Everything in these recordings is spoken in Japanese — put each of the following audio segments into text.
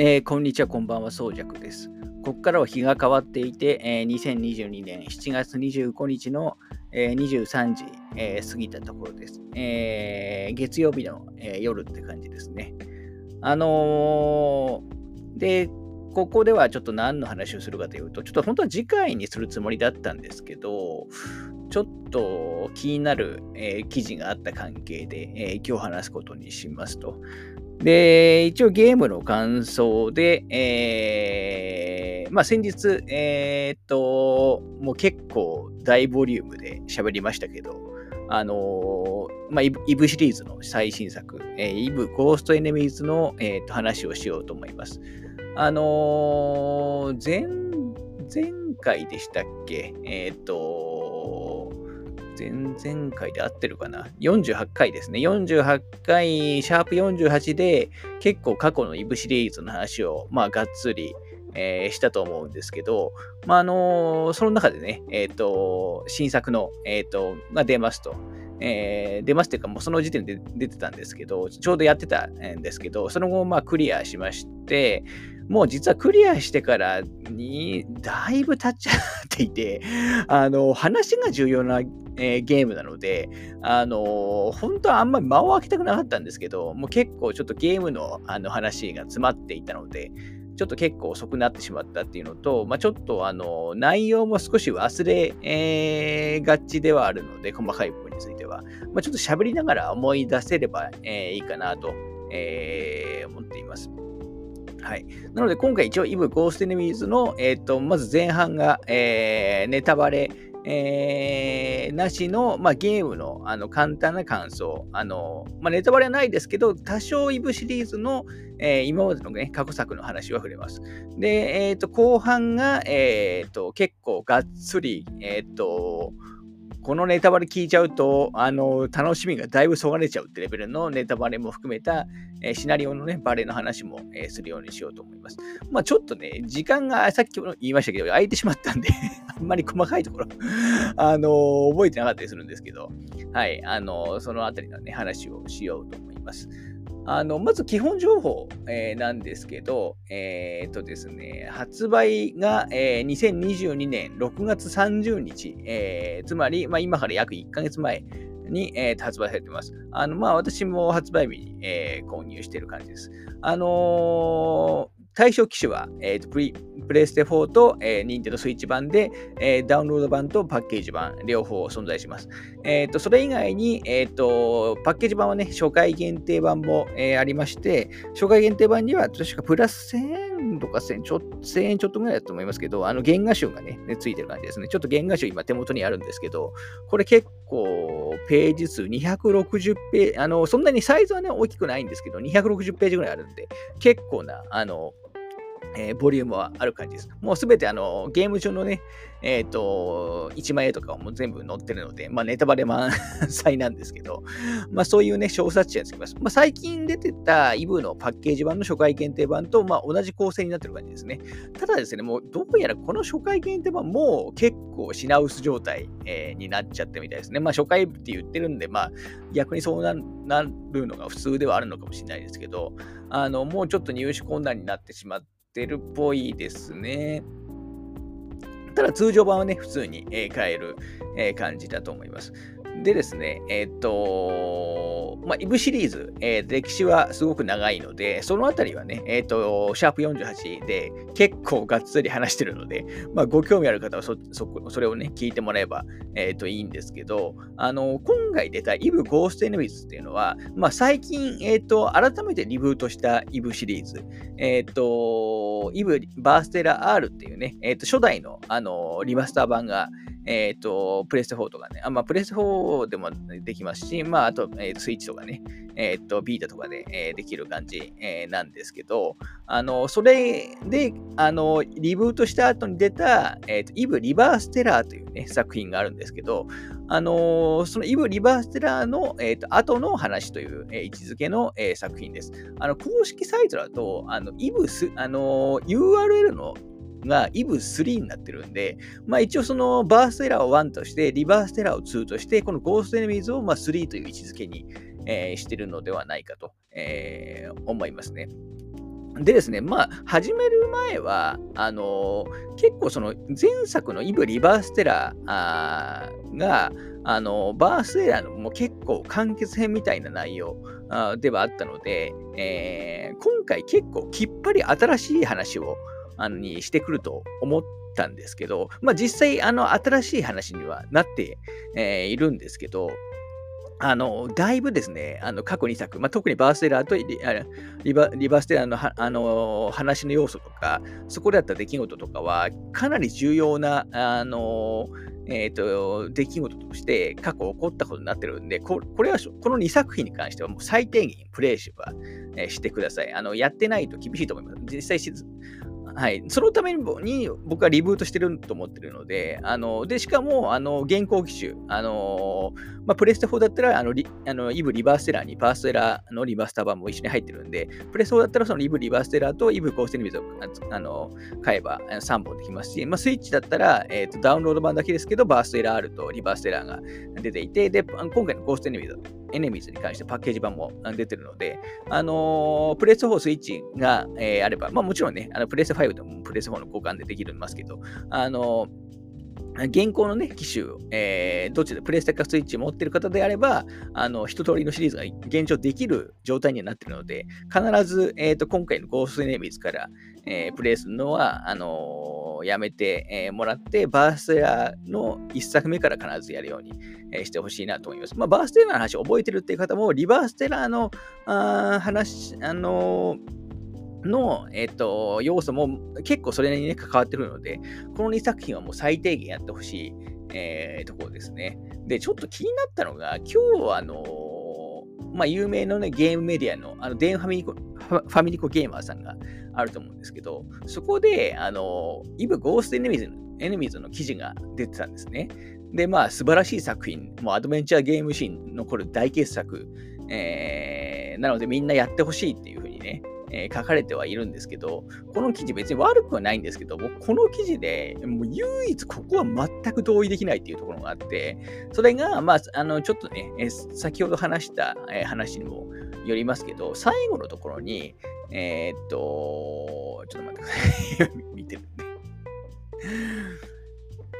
えー、こんにちは、こんばんは、そうじゃくです。ここからは日が変わっていて、えー、2022年7月25日の、えー、23時、えー、過ぎたところです。え、月曜日の、え、夜って感じですね。あの、で、ここではちょっと何の話をするかというと、ちょっと本当は次回にするつもりだったんですけど、ちょっと気になる、え、記事があった関係で、え、今日話すことにしますと。で、一応ゲームの感想で、えー、まあ先日、えー、っと、もう結構大ボリュームで喋りましたけど、あのー、まあ、イブシリーズの最新作、えー、イブゴーストエネミーズの、えー、と話をしようと思います。あのー、前、前回でしたっけ？えっ、と、前々回で合ってるかな ?48 回ですね。48回、シャープ48で結構過去のイブシリーズの話を、まあ、がっつり、えー、したと思うんですけど、まあ、あのー、その中でね、えっ、ー、と、新作の、えっ、と、が出ますと。えー、出ますというか、もうその時点で出てたんですけど、ちょうどやってたんですけど、その後、まあ、クリアしまして、もう実はクリアしてからに、だいぶ経っちゃっていて、あの、話が重要な、えー、ゲームなので、あの、本当はあんまり間を空けたくなかったんですけど、もう結構ちょっとゲームのあの話が詰まっていたので、ちょっと結構遅くなってしまったっていうのと、まあ、ちょっとあの内容も少し忘れ、えー、がちではあるので、細かい部分については、まあ、ちょっと喋りながら思い出せれば、えー、いいかなと、えー、思っています。はい。なので、今回一応、イブ・ゴースト・エネミーズの、えっ、ー、と、まず前半が、えー、ネタバレ、えー、なしの、まあ、ゲームのあの簡単な感想。あのまあ、ネタバレはないですけど、多少イブシリーズの、えー、今までの、ね、過去作の話は触れます。で、えっ、ー、と、後半が、えっ、と、結構がっつり、えっ、と、このネタバレ聞いちゃうと、あの、楽しみがだいぶそがれちゃうってレベルのネタバレも含めた、え、シナリオのね、バレの話も、え、するようにしようと思います。まあちょっとね、時間がさっきも言いましたけど、空いてしまったんで あんまり細かいところ あの、覚えてなかったりするんですけど、はい、あのそのあたりのね、話をしようと思います。あの、まず基本情報、えー、なんですけど、えっ、とですね、発売が、えー、2022年6月30日、えー、つまり、まあ、今から約1ヶ月前に、えー、発売されています。あの、まあ、私も発売日に、えー、購入している感じです。あのー、対象機種は、えーと、プリプレイステ4と、えー、ニンテンドスイッチ版で、えー、ダウンロード版とパッケージ版、両方存在します。えーと、それ以外に、えーと、パッケージ版はね、初回限定版も、えー、ありまして、初回限定版には確かプラス1000円とか1000ちょ1000円ちょっとぐらいだと思いますけど、あの原画集がね、ねついてる感じですね。ちょっと原画集今手元にあるんですけど、これ結構ページ数260ページ、あの、そんなにサイズはね、大きくないんですけど、260ページぐらいあるんで、結構な、あの、えー、ボリュームはある感じです。もうすべてあのゲーム上のね、えっ、ー、と、1枚絵とかも全部載ってるので、まあネタバレ満載なんですけど、まあそういうね、小冊子がつきます。まあ最近出てたイブのパッケージ版の初回限定版と、まあ同じ構成になってる感じですね。ただですね、もうどうやらこの初回限定版もう結構品薄状態、えー、になっちゃってみたいですね。まあ初回って言ってるんで、まあ逆にそうなるのが普通ではあるのかもしれないですけど、あの、もうちょっと入手困難になってしまって、してるっぽいですね。ただ通常版はね、普通に、え買える、え感じだと思います。でですね、えっ、と、まあ、イブシリーズ、えー、歴史はすごく長いので、そのあたりはね、えっ、と、シャープ48で結構がっつり話してるので、まあ、ご興味ある方はそ、そ、それをね、聞いてもらえば、えっ、と、いいんですけど、あの、今回出たイブゴーストエネミズっていうのは、まあ、最近、えっ、と、改めてリブートしたイブシリーズ、えっ、と、イブバーステラ R っていうね、えっ、と、初代の、あの、リマスター版が、えっ、ー、と、プレステ4とかね、あまあ、プレステ4でもできますし、まあ、あと、えー、スイッチとかね、えっ、ー、と、ビータとかで、えー、できる感じ、えー、なんですけど、あの、それで、あの、リブートした後に出た、えっ、と、イブ・リバーステラーというね、作品があるんですけど、あのそのイブ・リバーステラーの、えーと、後の話という、えー、位置づけの、えー、作品です。あの公式サイトだと、あのイブス、あの URL のが EV3 になってるんで、まあ一応そのバーステラーを1として、リバーステラーを2として、このゴーストエネミーズをまあ3という位置づけに、えー、してるのではないかと、えー、思いますね。でですね、まあ、始める前は、あのー、結構その前作のイブ・リバーステラーが、あのー、バーステラーのもう結構完結編みたいな内容ではあったので、えー、今回結構きっぱり新しい話をあのにしてくると思ったんですけど、まあ実際あの新しい話にはなって、えー、いるんですけど、あの、だいぶですね、あの過去2作、まあ、特にバーステラーとリリバリバーステラーのあの話の要素とか、そこであった出来事とかは、かなり重要な、あの、えっ、ー、と、出来事として過去起こったことになってるんで、ここれは、この2作品に関してはもう最低限プレイは、えー、してください。あの、やってないと厳しいと思います。実際はい。そのために僕はリブートしてると思ってるので、あの、で、しかも、あの、現行機種、あの、まあ、プレステ4だったら、あの、リあのイブリバーステラーにパーステラーのリバースター版も一緒に入ってるんで、プレステ4だったらそのイブリバーステラーとイブコーステニビズをあの買えば3本できますし、まあ、スイッチだったら、えーと、ダウンロード版だけですけど、バーステラー R とリバーステラーが出ていて、で、今回のコーステニビズ、エネミーズに関してパッケージ版も出てるので、あのー、プレステ4スイッチが、えー、あれば、まあもちろんね、あのプレステ5でもプレステ4の交換でできるんですけど、あのー現行のね、機種、えー、どっちでプレイステかスイッチ持ってる方であれば、あの、一通りのシリーズが現状できる状態にはなってるので、必ず、えっ、ー、と、今回のゴーストネーミーズから、えー、プレイするのは、あのー、やめて、えー、もらって、バーステラーの1作目から必ずやるように、えー、してほしいなと思います。まあ、バーステラーの話覚えてるっていう方も、リバーステラーのあ話、あのーの、えっ、と、要素も結構それに、ね、関わってくるので、この2作品はもう最低限やってほしい、えー、ところですね。で、ちょっと気になったのが、今日、あのまあ、有名なね、ゲームメディアの、あの、デンファミリコ、ファミリコゲーマーさんがあると思うんですけど、そこで、あの、イブ・ゴースト・エネミーズエネミズの記事が出てたんですね。で、まあ、素晴らしい作品、もうアドベンチャーゲームシーン残る大傑作、えー、なのでみんなやってほしいっていうふうにね、えー、書かれてはいるんですけど、この記事別に悪くはないんですけど、僕この記事でもう唯一ここは全く同意できないっていうところがあって、それが、まあ、あの、ちょっとね、えー、先ほど話した、えー、話にもよりますけど、最後のところに、えー、っと、ちょっと待ってください。見てるね。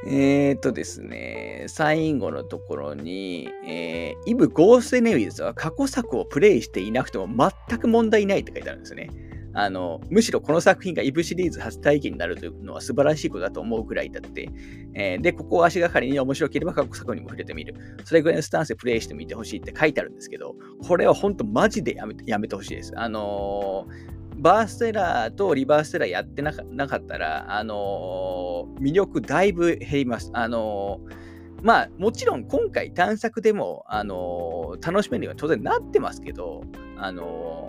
えー、っとですね、最後のところに、えー、イブ・ゴース・エネミーズは過去作をプレイしていなくても全く問題ないって書いてあるんですね。あの、むしろこの作品がイブシリーズ初体験になるというのは素晴らしいことだと思うくらいだって、えー、で、ここを足がかりに面白ければ過去作にも触れてみる。それぐらいのスタンスでプレイしてみてほしいって書いてあるんですけど、これは本当マジでやめてやめてほしいです。あのーバーステラーとリバーステラーやってなかったら、あのー、魅力だいぶ減ります。あのー、まあ、もちろん今回探索でも、あのー、楽しめるように当然なってますけど、あの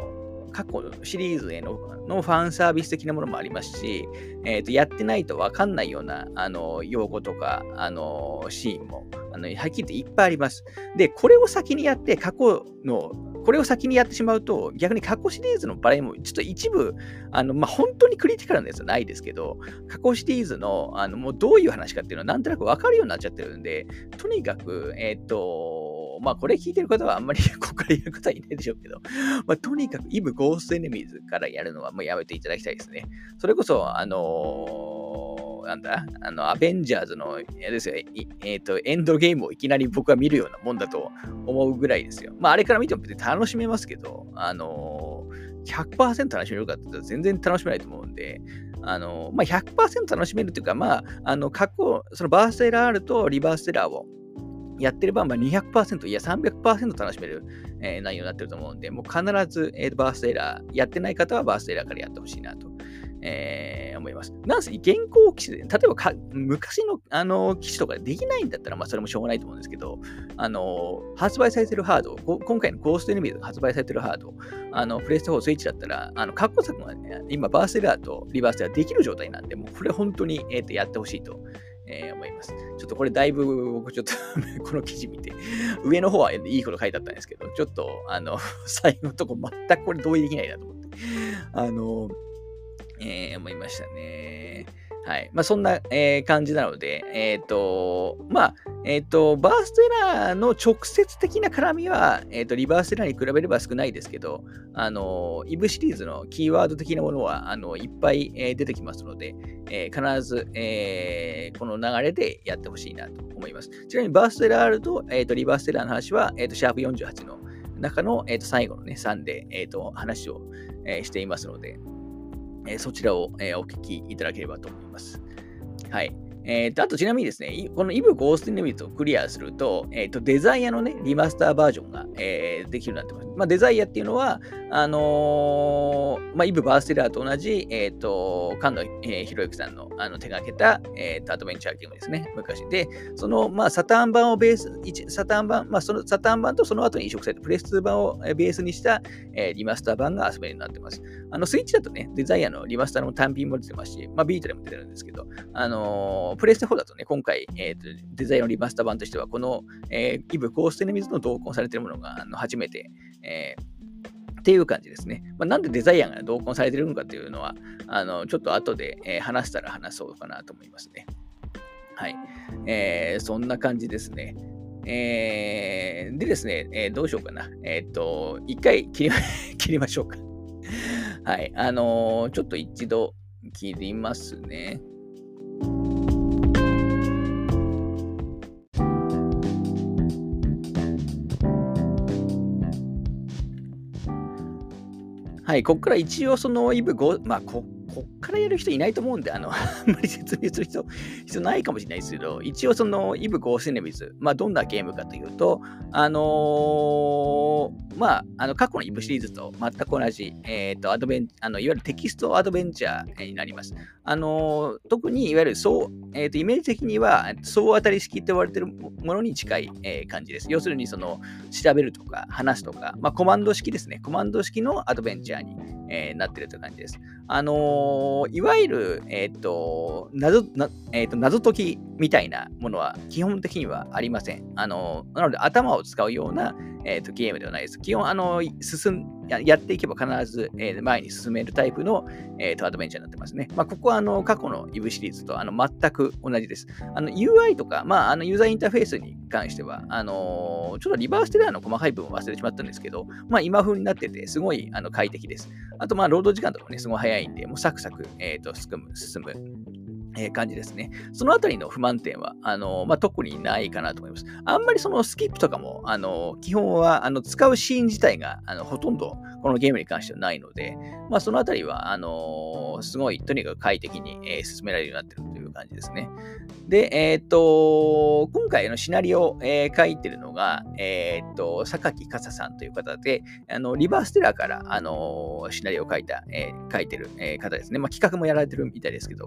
過去のシリーズへののファンサービス的なものもありますし、えー、とやってないと分かんないようなあの用語とかあのシーンもあのはっきり言っていっぱいあります。で、これを先にやって過去のこれを先にやってしまうと、逆に過去シリーズの場合も、ちょっと一部、あの、まあ、本当にクリティカルなやつはないですけど、過去シリーズの、あの、もうどういう話かっていうのはなんとなくわかるようになっちゃってるんで、とにかく、えっ、ー、と、まあ、これ聞いてる方はあんまり ここからやる方はいないでしょうけど、まあ、とにかく、イブ・ゴースト・エネミーズからやるのはもうやめていただきたいですね。それこそ、あのーなんだ、あの、アベンジャーズの、ですよ、えっ、ー、と、エンドゲームをいきなり僕は見るようなもんだと思うぐらいですよ。まあ、あれから見ても別に楽しめますけど、あのー、100%楽しめるかって言ったら全然楽しめないと思うんで、あの、まあ、100%楽しめるというか、まあ、あの、過去、そのバーステラーとリバーステラーをやってる場合は200%、いや300%楽しめる、えー、内容になってると思うんで、もう必ず、えー、バーストエラー、やってない方はバーストエラーからやってほしいなと。えー、思います。なんせ、現行機種で、例えば昔のあの機種とかできないんだったら、まあ、それもしょうがないと思うんですけど、あの発売されてるハード、今回のゴーストエネミーが発売されてるハード、あのプレイステ4スイッチだったら、あの過去作が、ね、今、バーストエラーとリバーステラーできる状態なんで、もうこれ本当に、えー、とやってほしいと。えー、思います。ちょっとこれだいぶ僕ちょっと この記事見て、上の方はいいこと書いてあったんですけど、ちょっとあの、最後のとこ全くこれ同意できないなと思って。あの、えー、思いましたね。はい。まあ、そんな、えー、感じなので、えっ、ー、と、まあ、えっ、と、バーストエラーの直接的な絡みは、えっ、と、リバースエラーに比べれば少ないですけど、あの、イブシリーズのキーワード的なものは、あの、いっぱい、え出てきますので、え必ず、えこの流れでやってほしいなと思います。ちなみに、バーストエラーと、えっ、と、リバースエラーの話は、えっ、と、シャープ48の中の、えー、と最後のね、3で、えー、と話を、えー、していますので、え、そちらを、え、お聞きいただければと思います。はい。えー、とあとちなみにですね、このイブゴーストニミットをクリアすると、えー、とデザイアのね、リマスターバージョンが、えー、できるようになってます。まあ、デザイアっていうのは、あのー、まあ、イブ・バーステラーと同じ、えっ、と、菅野、えー、博之さんのあの手がけた、えーと、アドベンチャーゲームですね、昔。で、その、まあ、サターン版をベース、サターン版、まあ、そのサターン版とその後に移植されたプレス2版をベースにした、えー、リマスター版が遊べるようになってます。あの、スイッチだとね、デザイアのリマスターの単品も出てますし、まあ、ビートでも出てるんですけど、あの、プレステ4だとね、今回、えーと、デザイアのリマスター版としては、この、えー、イブ・コーステネミズの同梱されているものがあの初めて、えーっていう感じですね。まあ、なんでデザイアンが同梱されてるのかというのは、あのちょっと後で、えー、話したら話そうかなと思いますね。はい。えー、そんな感じですね。えー、でですね、えー、どうしようかな。えっと、一回切り 切りましょうか。はい。あのー、ちょっと一度切りますね。はい、ここから一応そのイブ5、まあこ、こっからやる人いないと思うんで、あの、あんまり説明する人、必要ないかもしれないですけど、一応そのイブ・ゴーセネビズ、まあ、どんなゲームかというと、あのー、まあ、あの、過去のイブシリーズと全く同じ、えっ、ー、と、アドベン、あの、いわゆるテキストアドベンチャーになります。あのー、特に、いわゆる、そう、えっ、と、イメージ的には、総当たり式と言われてるものに近い、え感じです。要するに、その、調べるとか、話すとか、まあ、コマンド式ですね。コマンド式のアドベンチャーに、えなってるという感じです。あのいわゆる、えっ、と、謎な、えーと、謎解きみたいなものは基本的にはありません。あのなので頭を使うような、えーと、ゲームではないです。基本、あの進ややっていけば必ず、えー、前に進めるタイプの、えーと、アドベンチャーになってますね。まあ、ここはあの過去の EV シリーズとあの全く同じです。あの UI とか、まあ、あのユーザーインターフェースに関しては、あのー、ちょっとリバーステラーの細かい部分を忘れてしまったんですけど、まあ、今風になってて、すごいあの快適です。あと、まあ、労働時間とかもね、すごい早いんで、もうサクサク、えーと進む、進むえー、感じですね。そのあたりの不満点は、あのー、まあ、特にないかなと思います。あんまりそのスキップとかも、あのー、基本はあの使うシーン自体があのほとんどこのゲームに関してはないので、まあ、そのあたりは、あのすごいとにかく快適に、え進められるようになってるという感じですね。で、えっと、今回のシナリオを、え書いてるのが、えっと、榊笠さんという方で、あのリバーステラーから、あのシナリオを書いた、え書いてる、え方ですね。まあ、企画もやられてるみたいですけど、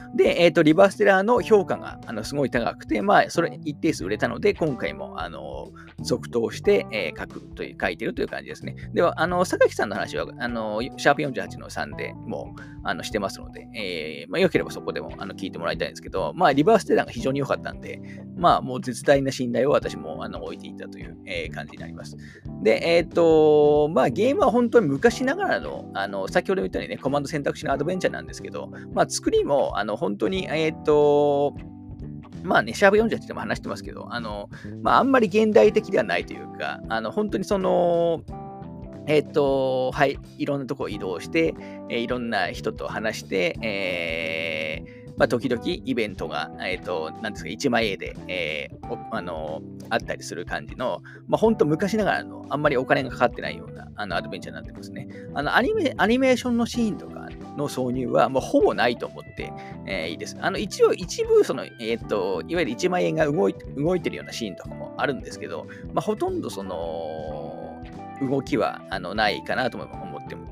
で、えっ、ー、と、リバーステラーの評価があのすごい高くて、まあ、それ一定数売れたので、今回も、あの、続投して、えー、書くという、書いてるという感じですね。では、あの、榊さんの話は、あの、シャープ48の3でもう、あの、してますので、えー、まあ、よければそこでも、あの、聞いてもらいたいんですけど、まあ、リバーステラーが非常に良かったんで、まあ、もう絶大な信頼を私も、あの、置いていたという、えー、感じになります。で、えっ、ー、と、まあ、ゲームは本当に昔ながらの、あの、先ほど言ったようにね、コマンド選択肢のアドベンチャーなんですけど、まあ、作りも、あの、本当に、えっ、ー、と、まあね、シャープ48でも話してますけど、あの、まあ、あんまり現代的ではないというか、あの、本当にその、えっ、ー、と、はい、いろんなとこ移動して、えー、いろんな人と話して、えー、まあ、時々イベントが、えっ、ー、と、なんですか、1枚絵で、えー、あの、あったりする感じの、まあ、本当昔ながらの、あんまりお金がかかってないような、あの、アドベンチャーになってますね。あの、アニメ、アニメーションのシーンとか、の挿入はもうほぼないと思って、えー、いいです。あの一応一部その、えー、と、いわゆる1万円が動い動いてるようなシーンとかもあるんですけど、まあ、ほとんどその動きはあのないかなと思って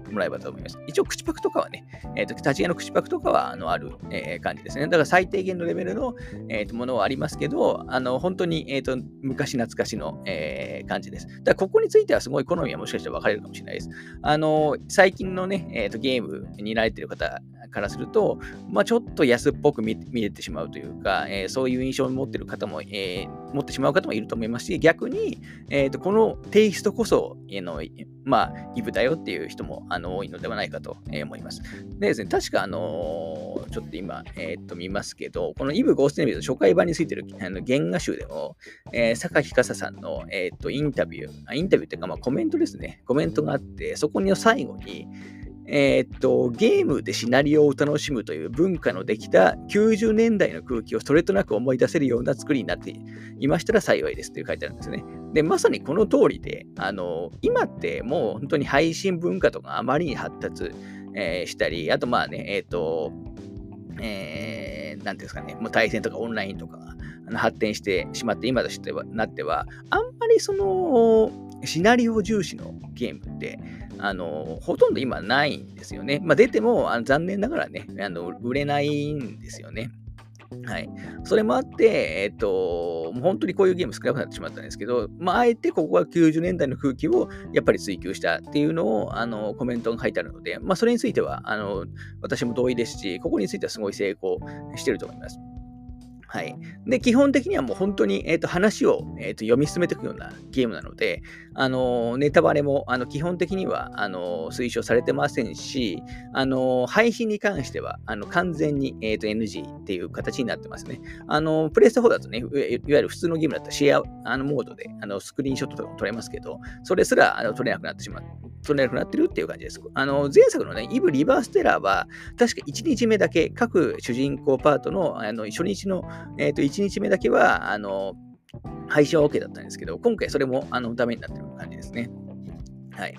もらえばと思います。一応、口パクとかはね、えーと、立ち絵の口パクとかはあのある、えー、感じですね。だから最低限のレベルの、えーと、ものはありますけど、あの本当に、えーと、昔懐かしの、えー、感じです。だからここについてはすごい好みはもしかしたら分かれるかもしれないです。あの最近のね、えー、とゲームに慣れてる方からすると、まあ、ちょっと安っぽく見えてしまうというか、えー、そういう印象を持っている方も、えー、持ってしまう方もいると思いますし、逆に、えーと、このテイストこそ、えー、のまあ、イブだよっていう人もあの多いのではないかと思います。でですね、確か、あのちょっと今、えー、と見ますけど、このイブ・ゴーストネビルの初回版についてるあの原画集でも、えー、榊笠さんの、えー、とインタビュー、インタビューっていうか、まあ、コメントですね、コメントがあって、そこに最後に、えー、っと、ゲームでシナリオを楽しむという文化のできた90年代の空気をそれとなく思い出せるような作りになっていましたら幸いですって書いてあるんですね。で、まさにこの通りで、あの、今ってもう本当に配信文化とかあまりに発達、えー、したり、あとまあね、えっ、と、えー、なんですかね、もう対戦とかオンラインとか発展してしまって、今としてはなっては、あんまりその、シナリオ重視のゲームって、あの、ほとんど今ないんですよね。まあ、出ても、あの残念ながらね、あの、売れないんですよね。はい。それもあって、えっ、と、もう本当にこういうゲーム少なくなってしまったんですけど、まあ、あえてここは90年代の空気をやっぱり追求したっていうのを、あの、コメントが書いてあるので、まあ、それについては、あの、私も同意ですし、ここについてはすごい成功してると思います。はい。で、基本的にはもう本当に、えーと、話を、えーと、読み進めていくようなゲームなので、あのネタバレもあの基本的にはあの推奨されてませんし、あの配信に関してはあの完全に、えーと、NG っていう形になってますね。あのプレイステ4だとね、いわゆる普通のゲームだったらシェアあのモードであのスクリーンショットとかも撮れますけど、それすらあの撮れなくなってしまう。撮れなくなってるっていう感じです。あの前作のね、イブ・リバーステラーは、確か1日目だけ、各主人公パートのあの初日のえっ、ー、と、1日目だけは、あの、配信は OK だったんですけど、今回それもあのダメになってる感じですね。はい。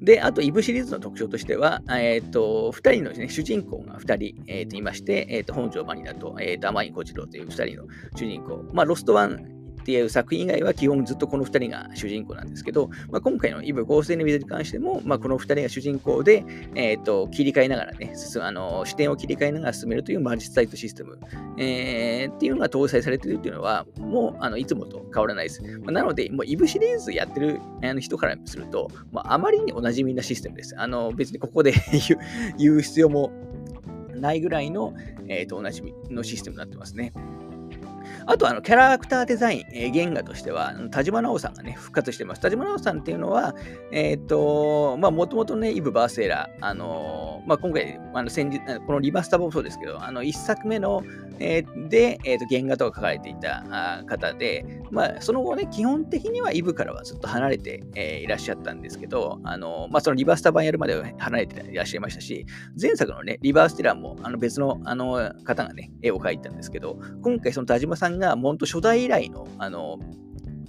で、あと、イブシリーズの特徴としては、えっ、ー、と、2人の、ね、主人公が2人、えー、といまして、えっ、ー、と、本庄マニナと、えっ、と、天井小次郎という2人の主人公。まあ、ロストワンっていう作品以外は基本ずっとこの2人が主人公なんですけど、まあ、今回のイブ合成の水に関しても、まあ、この2人が主人公で、えーと、切り替えながらねあの、視点を切り替えながら進めるというマジスサイトシステム、えー、っていうのが搭載されているっていうのは、もうあのいつもと変わらないです。まあ、なので、もうイブシリーズやってる人からすると、まあ、まりにおなじみなシステムです。あの別にここで 言う必要もないぐらいの、えー、とおなじみのシステムになってますね。あと、あの、キャラクターデザイン、えー、原画としては、田島直さんがね、復活してます。田島直さんっていうのは、えっ、と、まあ、もともとね、イブ・バーセーラー、あのー、まあ、今回、あの先日、このリバスターもそうですけど、あの、一作目の、えー、で、えーと、原画とか書かれていた方で、まあ、その後ね、基本的にはイブからはずっと離れて、えー、いらっしゃったんですけど、あのまあ、そのリバスタ版やるまでは離れていらっしゃいましたし、前作のね、リバーステラーもあの別のあの方がね、絵を描いたんですけど、今回その田島さんがが、もんと初代以来の、あの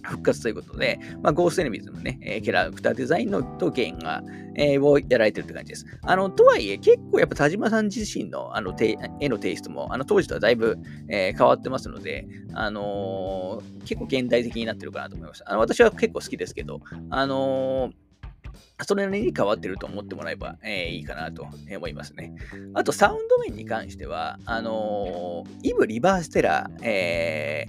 復活ということで、まあ、ゴーストエネミズのね、えー、キャラクターデザインのとゲーが、えー、をやられてるって感じです。あの、とはいえ、結構やっぱ田島さん自身のあの絵のテイストも、あの当時とはだいぶ、えー、変わってますので、あのー、結構現代的になってるかなと思います。あの私は結構好きですけど、あのそれなりに変わってると思ってもらえば、えー、いいかなと思いますね。あと、サウンド面に関しては、あのー、イブ・リバーステラー、え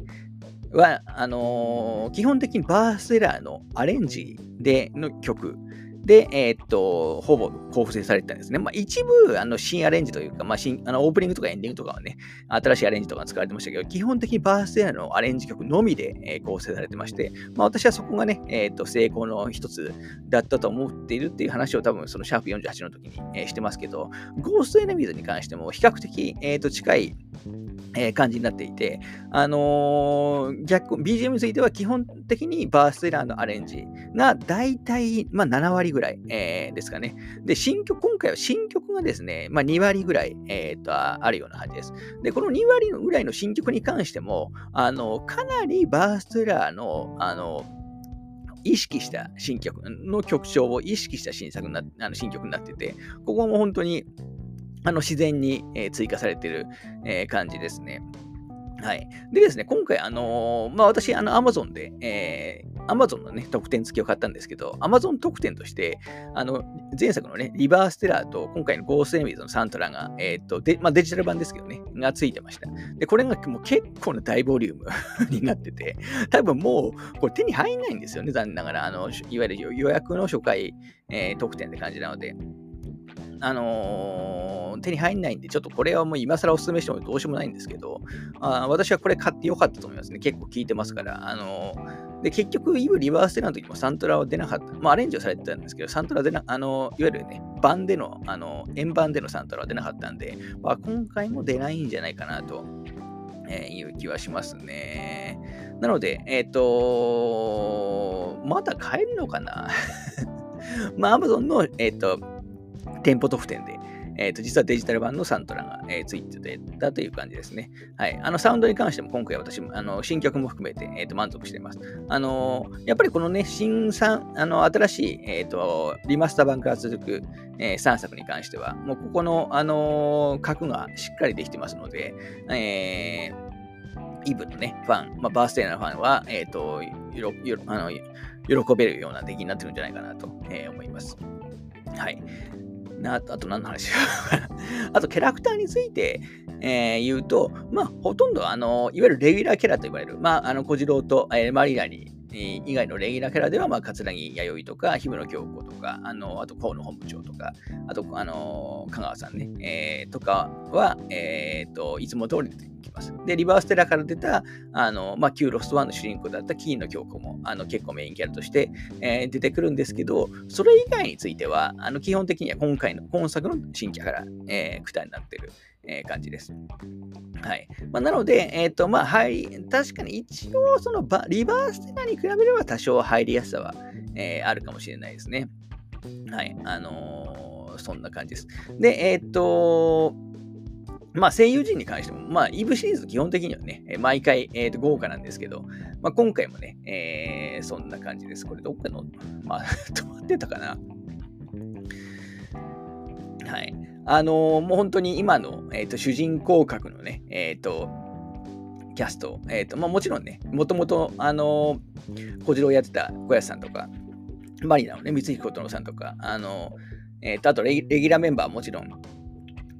ー、は、あのー、基本的にバーステラーのアレンジでの曲で、えー、っと、ほぼ構成されてたんですね。まあ、一部、あの、新アレンジというか、まあ、新、あの、オープニングとかエンディングとかはね、新しいアレンジとか使われてましたけど、基本的にバースデーのアレンジ曲のみで、えー、構成されてまして、まあ、私はそこがね、えー、っと、成功の一つだったと思っているっていう話を多分、そのシャープ48の時に、えー、してますけど、ゴーストエネミーズに関しても比較的、えっと、近い、えー、感じになっていて、あのー、逆、BGM については基本的にバーステラーのアレンジが大体、まあ、7割ぐらい、えー、ですかね。で、新曲、今回は新曲がですね、まあ、2割ぐらい、えー、とあるような感じです。で、この2割ぐらいの新曲に関しても、あの、かなりバーステラーの、あの、意識した新曲の曲調を意識した新作なあの新曲になってて、ここも本当にあの自然に、え、追加されてる、え、感じですね。はい。でですね、今回、あのー、まあ、私、あの、Amazon で、えー、Amazon のね、特典付きを買ったんですけど、Amazon 特典として、あの、前作のね、リバーステラーと、今回のゴーストエミーズのサントラが、えっ、ー、と、で、まあ、デジタル版ですけどね、が付いてました。で、これがもう結構な大ボリューム になってて、多分もう、これ手に入んないんですよね、残念ながら。あの、いわゆる予約の初回、えー、特典って感じなので。あのー、手に入んないんで、ちょっとこれはもう今更お勧めしてもどうしようもないんですけど、あ私はこれ買ってよかったと思いますね。結構効いてますから、あのーで、結局、イブリバーステラの時もサントラは出なかった。まあ、アレンジはされてたんですけど、サントラ出な、あの、いわゆるね、版での、あの、円盤でのサントラは出なかったんで、まあ、今回も出ないんじゃないかなと、え、いう気はしますね。なので、えっ、とまだ買えるのかな？まあ、Amazon の、えっ、と、店舗特典で、えっ、ー、と、実はデジタル版のサントラが、えー、ついてたという感じですね。はい。あの、サウンドに関しても今回私も、あの、新曲も含めて、えっ、ー、と、満足しています。あのやっぱりこのね、新三、あの、新しい、えっ、と、リマスター版から続く、え3作に関しては、もうここの、あの核がしっかりできてますので、えイブのね、ファン、まあ、バースデーのファンは、えっ、と、よよあの喜べるような出来になってるんじゃないかなと、え思います。はい。あと、あと何の話？あと、キャラクターについて、えー、言うと、まあ、ほとんど、あの、いわゆるレギュラーキャラと言われる、まあ、あの、小次郎と、えー、マリナに、以外のレギュラーキャラでは、まあ、桂木弥生とか、氷室京子とか、あの、あと、河野本部長とか、あと、あの、香川さんね、えー、とかは、えっ、ー、と、いつも通り出てきます。で、リバーステラから出た、あの、まあ、旧ロスト1の主人公だったキーの京子も、あの、結構メインキャラとして、えー、出てくるんですけど、それ以外については、あの、基本的には今回の、今作の新キャラ、えー、クタになってる。えー、感じです。はい。まあ、なので、え、ー、と、まあ、はい、確かに一応、そのバ、リバーステラに比べれば多少入りやすさは、えー、あるかもしれないですね。はい。あのそんな感じです。で、えっ、と、まあ、声優陣に関しても、まあ、イブシリーズ基本的にはね、毎回、えー、と豪華なんですけど、まあ、今回もね、えー、そんな感じです。これどっかの、まあ、止まってたかな。はい。あのー、もう本当に今の、えーと、主人公格のね、えっ、ー、と、キャスト、えっ、ー、と、まあもちろんね、もともと、あのー、小次郎やってた小安さんとか、マリナのね、光彦殿さんとか、あのえっ、と、あとレギュラーメンバーもちろん、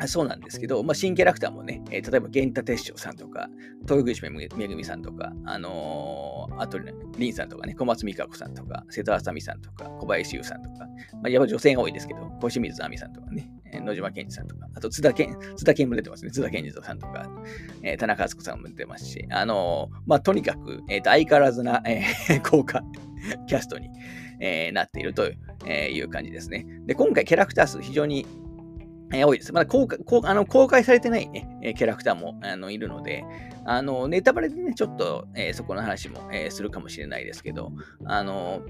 そうなんですけど、まあ、新キャラクターもね、えー、例えば源太鉄章さんとか、豊口めぐみさんとか、あのー、あと、ね、凛さんとかね、小松美香子さんとか、瀬戸あさみさんとか、小林優さんとか、まあ、やっぱ女性が多いですけど、小清水亜美さんとかね、野島健二さんとか、あと津田健、津田健も出てますね。津田健二さんとか、えー、田中敦子さんも出てますし、あのー、まあ、とにかく、えー、と相変わらずな、えー、豪華キャストに、えー、なっているという感じですね。で、今回キャラクター数非常にえー、多いです。まだ公開公あの公開されてないね、えキャラクターもあのいるので、あのネタバレでね、ちょっと、えー、そこの話も、え、するかもしれないですけど、あの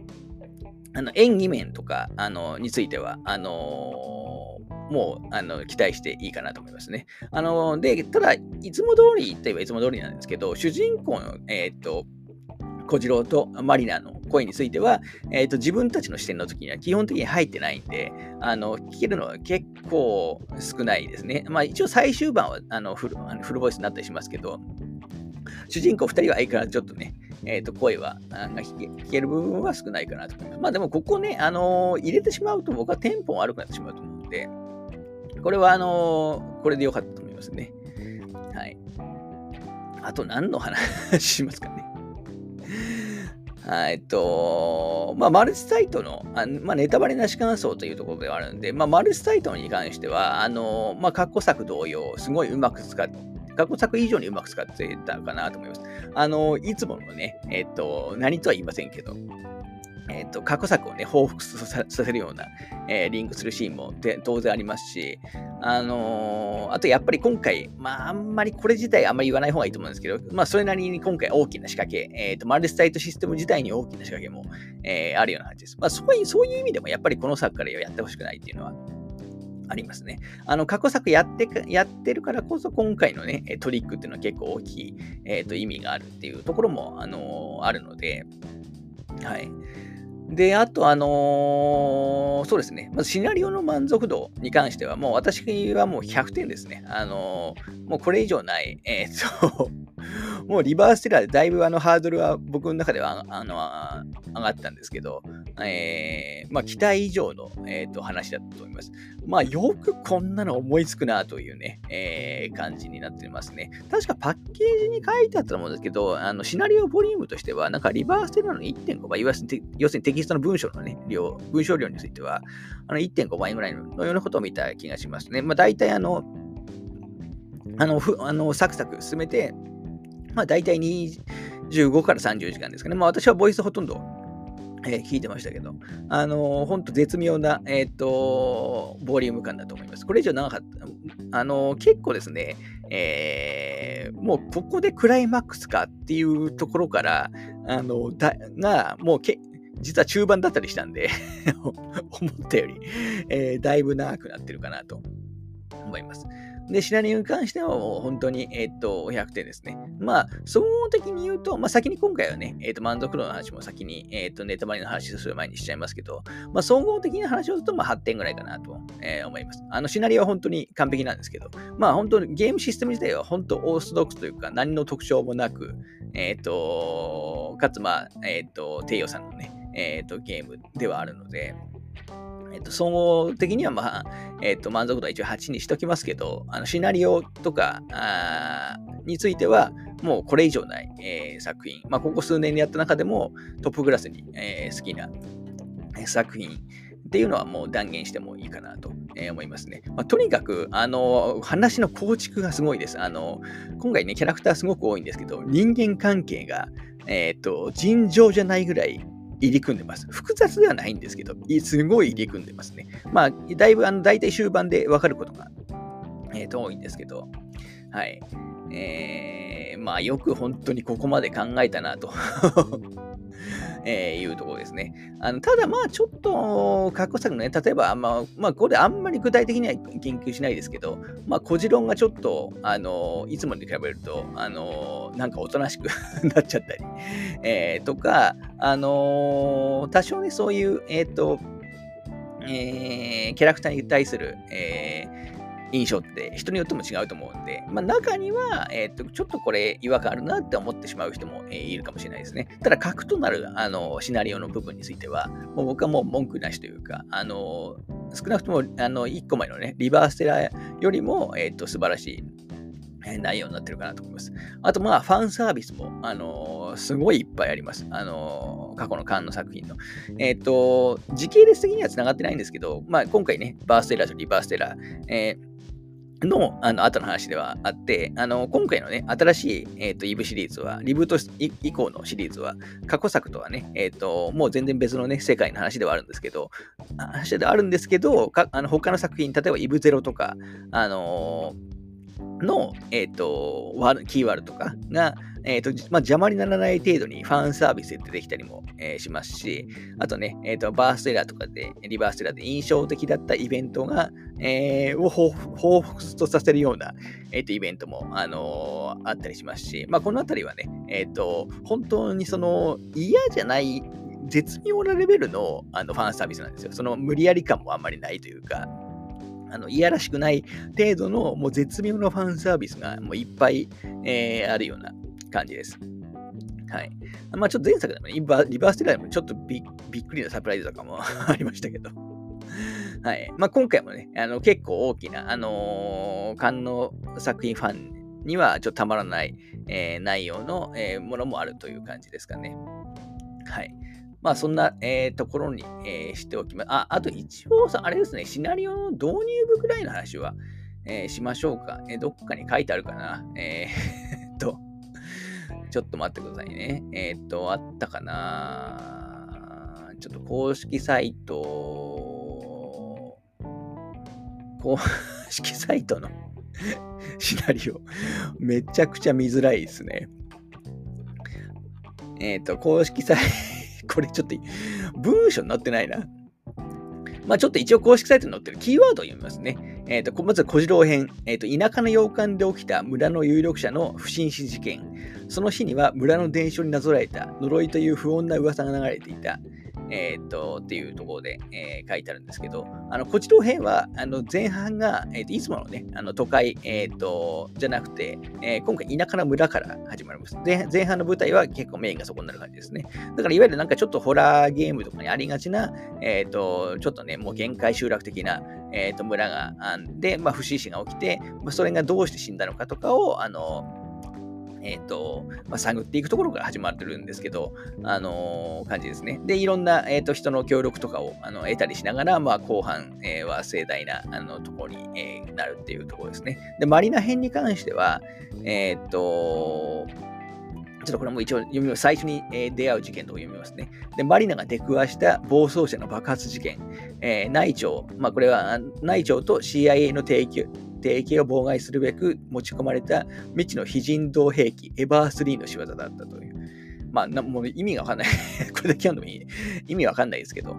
あの演技面とかあのについては、あのもうあの期待していいかなと思いますね。あので、ただ、いつも通りといえばいつも通りなんですけど、主人公の、えっ、と、小次郎とマリナの声については、えーと、自分たちの視点の時には基本的に入ってないんで、あの聞けるのは結構少ないですね。まあ、一応最終版はあのフルあのフルボイスになったりしますけど、主人公2人は相変わらずちょっとね、えー、と声は聞け聞ける部分は少ないかなとま。あでもここね、あのー、入れてしまうと僕はテンポ悪くなってしまうと思うので、これはあのー、これでよかったと思いますね。はい。あと何の話しますかね。えっと、まあ、マルチサイトの、あまあ、ネタバレなし感想というところではあるんで、まあ、マルチサイトに関しては、あの、まあ、過去作同様、すごいうまく使って、過去作以上にうまく使ってたかなと思います。あの、いつものね、えっと、何とは言いませんけど、えっ、ー、と、過去作をね、報復させるような、えー、リンクするシーンも当然ありますし、あのー、あとやっぱり今回、まあ、あんまりこれ自体あんまり言わない方がいいと思うんですけど、まあ、それなりに今回大きな仕掛け、えっ、と、マルチサイトシステム自体に大きな仕掛けも、えあるような感じです。まあ、そういう、そういう意味でも、やっぱりこの作からやってほしくないっていうのは、ありますね。あの、過去作やってやってるからこそ、今回のね、トリックっていうのは結構大きい、えっ、と、意味があるっていうところも、あのあるので、はい。で、あと、あのー、そうですね、まずシナリオの満足度に関しては、もう私はもう100点ですね。あのー、もうこれ以上ない、えー、っともうリバーステラーでだいぶあのハードルは僕の中ではあの上がったんですけど、えー、まあ、期待以上の、えーと、話だったと思います。まあ、よくこんなの思いつくなというね、えー、感じになってますね。確かパッケージに書いてあったと思うんですけど、あのシナリオボリュームとしては、なんかリバーステラーの1.5倍、要するにテキストの文章のね、量、文章量については、あの1.5倍ぐらいのようなことを見た気がしますね。まあ、大体あの、あの、あのサクサク進めて、まあ、大体25から30時間ですかね。まあ私はボイスほとんど、えー、聞いてましたけど、あのー、本当絶妙な、えっ、と、ボリューム感だと思います。これ以上長かった、あのー、結構ですね、えー、もうここでクライマックスかっていうところから、あの、だが、もうけ、実は中盤だったりしたんで 思ったより、えー、だいぶ長くなってるかなと思います。で、シナリオに関してはもう本当に、えっ、と、100点ですね。まあ、総合的に言うと、まあ、先に今回はね、えっ、と、満足度の話も先に、えっ、と、ネタバレの話する前にしちゃいますけど、まあ、総合的な話をすると、まあ、8点ぐらいかなと、えー、思います。あの、シナリオは本当に完璧なんですけど、まあ、本当にゲームシステム自体は本当オーソドックスというか、何の特徴もなく、えっ、と、かつ、まあ、えっ、と、テイヨさんのね、えっ、と、ゲームではあるので、えっと、総合的には、まあ、えっと、満足度は一応8にしときますけど、あのシナリオとかについては、もうこれ以上ない、えー、作品、まあ、ここ数年でやった中でもトップクラスに、えー、好きな作品っていうのはもう断言してもいいかなと思いますね。まあ、とにかく、あの、話の構築がすごいです。あの、今回ね、キャラクターすごく多いんですけど、人間関係が、えっ、ー、と、尋常じゃないぐらい入り組んでます。複雑ではないんですけど、すごい入り組んでますね。まあ、だいぶ、あの、大体終盤でわかることが、えー、と多いんですけど、はい。えー、まあ、よく本当にここまで考えたなと。えー、いうところですね。あのただまあちょっと過去作のね、例えば、まあ、まあ、これあんまり具体的には言及しないですけど、まあ、小次郎がちょっと、あのいつもに比べると、あのなんかおとなしく なっちゃったり、えー、とか、あの多少ね、そういう、えっ、ー、と、えー、キャラクターに対する、えー、印象って人によっても違うと思うんで、まあ、中には、えー、とちょっとこれ違和感あるなって思ってしまう人も、えー、いるかもしれないですね。ただ、核となるあのシナリオの部分については、もう僕はもう文句なしというか、あの少なくともあの1個前のね、リバーステラーよりも、えー、と素晴らしい内容になってるかなと思います。あと、まあ、ファンサービスも、あのー、すごいいっぱいあります。あのー、過去のカンの作品の。えっ、ー、と、時系列的には繋がってないんですけど、まあ、今回ね、バーステラーとリバーステラー、えーの、あの、後の話ではあって、あの、今回のね、新しい、えっ、ー、と、イブシリーズは、リブート以降のシリーズは、過去作とはね、えっ、ー、と、もう全然別のね、世界の話ではあるんですけど、話ではあるんですけど、かあの他の作品、例えばイブゼロとか、あのー、の、えっ、と、キーワードとかが、えっ、ー、と、まあ、邪魔にならない程度にファンサービスで出てきたりも、えー、しますし、あとね、えっ、ー、と、バーステラーとかで、リバーステラーで印象的だったイベントが、えー、を彷彿とさせるような、えっ、と、イベントも、あのあったりしますし、まあ、このあたりはね、えっ、と、本当にその、嫌じゃない絶妙なレベルのあのファンサービスなんですよ。その無理やり感もあんまりないというか、あのいやらしくない程度のもう絶妙なファンサービスがもういっぱい、えー、あるような感じです。はい。まあちょっと前作でもね、リバーステラーでもちょっとびっくりなサプライズとかも ありましたけど。はい。まあ今回もね、あの結構大きな、あのー、観の作品ファンにはちょっとたまらない、えー、内容の、えー、ものもあるという感じですかね。はい。まあそんな、えー、ところに、えー、しておきます。あ、あと一応さ、あれですね、シナリオの導入部ぐらいの話は、えー、しましょうか。えー、どっかに書いてあるかな。えー、ちょっと待ってくださいね。えー、っと、あったかなちょっと公式サイト、公式サイトの シナリオ、めちゃくちゃ見づらいですね。えっ、と、公式サイト、これちょっと文章に載ってないな。まあちょっと一応公式サイトに載ってるキーワードを読みますね。えっ、ー、と、まず小次郎編。えっ、ー、と、田舎の洋館で起きた村の有力者の不審死事件。その日には村の伝承になぞらえた呪いという不穏な噂が流れていた。えー、っと、っていうところで、えー、書いてあるんですけど、あの、こちら編は、あの、前半が、えー、っと、いつものね、あの、都会、えー、っと、じゃなくて、え、今回田舎の村から始まります。で、前半の舞台は結構メインがそこになる感じですね。だから、いわゆるなんかちょっとホラーゲームとかにありがちな、えっと、ちょっとね、もう限界集落的な、えっと、村があんで、まあ、不審死が起きて、まあ、それがどうして死んだのかとかを、あの、え、ー、と、まあ、探っていくところから始まってるんですけど、あのー、感じですね。で、いろんな、えーと、人の協力とかをあの得たりしながら、まあ、後半、えー、は盛大なあのところに、えー、なるっていうところですね。で、マリナ編に関しては、えっ、と、ちょっとこれも一応読みます。最初に、え、出会う事件と読みますね。で、マリナが出くわした暴走車の爆発事件。え、内調、まあこれは内調と CIA の提供提携を妨害するべく持ち込まれた未知の非人道兵器、エバー3の仕業だったという。まあ、もう意味がわかんない これだけ読んでもいい。意味わかんないですけど。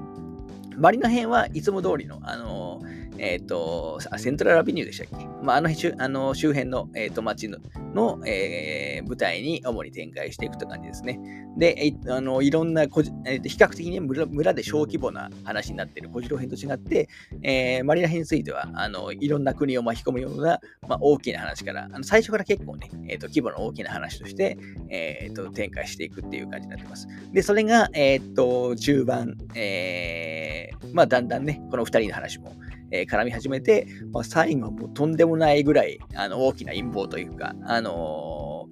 マリナ編はいつも通りの、あのーえっ、ー、と、セントラルアビニューでしたっけ、まあ、あのあの周辺の、えーと、街のの、えー、舞台に主に展開していくという感じですね。で、えあのいろんなこ、えー、比較的に村村で小規模な話になっている小次郎編と違って、えー、マリナ編についてはあのいろんな国を巻き込むような、まあ、大きな話から、あの最初から結構ね、えーと、規模の大きな話として、えーと、展開していくっていう感じになってます。で、それが、えー、と中盤、えーまあ、だんだんね、この2人の話も、えー、絡み始めて、まあ、最後はもうとんでもないぐらいあの大きな陰謀というか、あの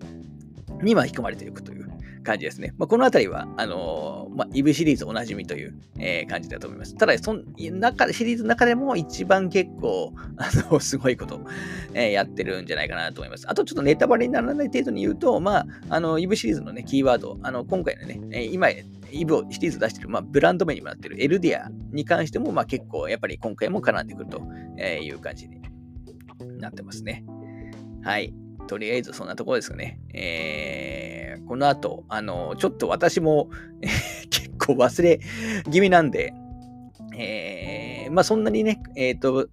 ー、に巻き込まれていくという感じですね。まあ、このあたりは、あのー、まあ、イブシリーズおなじみという、えー、感じだと思います。ただ、その中で、シリーズの中でも一番結構、あの、すごいこと、えー、やってるんじゃないかなと思います。あと、ちょっとネタバレにならない程度に言うと、まあ、あの、イブシリーズのね、キーワード、あの、今回のね、今、イブをシリーズ出してる、まあ、ブランド名にもなってるエルディアに関しても、まあ、結構、やっぱり今回も絡んでくるという感じになってますね。はい。とりあえずそんなところですかね。えー、この後、あの、ちょっと私も結構忘れ気味なんで、えー、まあそんなにね、えっ、ー、と、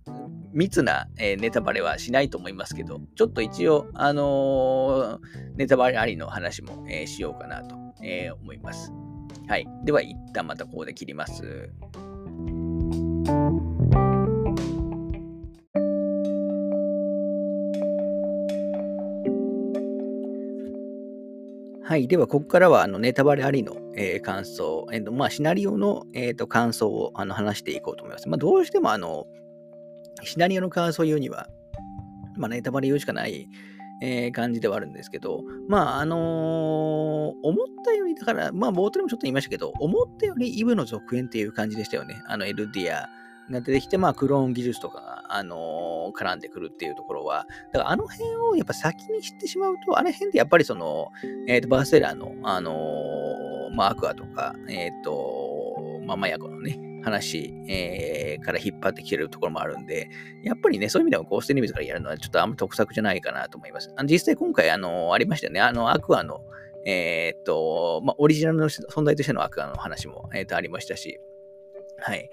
密な、えネタバレはしないと思いますけど、ちょっと一応、あのネタバレありの話も、えしようかなと、え思います。はい。では、一旦またここで切ります。はい。では、ここからはあのネタバレありの、えー、感想、えーとまあ、シナリオの、えーと、感想をあの話していこうと思います。まあ、どうしてもあのシナリオの感想を言うには、まあ、ネタバレ言うしかない、えー、感じではあるんですけど、まあ、あのー、思ったより、だから、まあ、冒頭でもちょっと言いましたけど、思ったよりイブの続編っていう感じでしたよね。あの、エルディアが出てきて、まあ、クローン技術とかが、あのー、絡んでくるっていうところは、だからあの辺をやっぱ先に知ってしまうと、あの辺でやっぱりその、えっ、と、バーステラーの、あの、まあ、アクアとか、えっ、と、まあ、マヤコのね、話、えー、から引っ張ってきてるところもあるんで、やっぱりね、そういう意味でもゴーストニミズからやるのはちょっとあんま得策じゃないかなと思います。あの実際今回、あの、ありましたよね。あの、アクアの、えっと、まあ、オリジナルの存在としてのアクアの話も、えー、とありましたし、はい。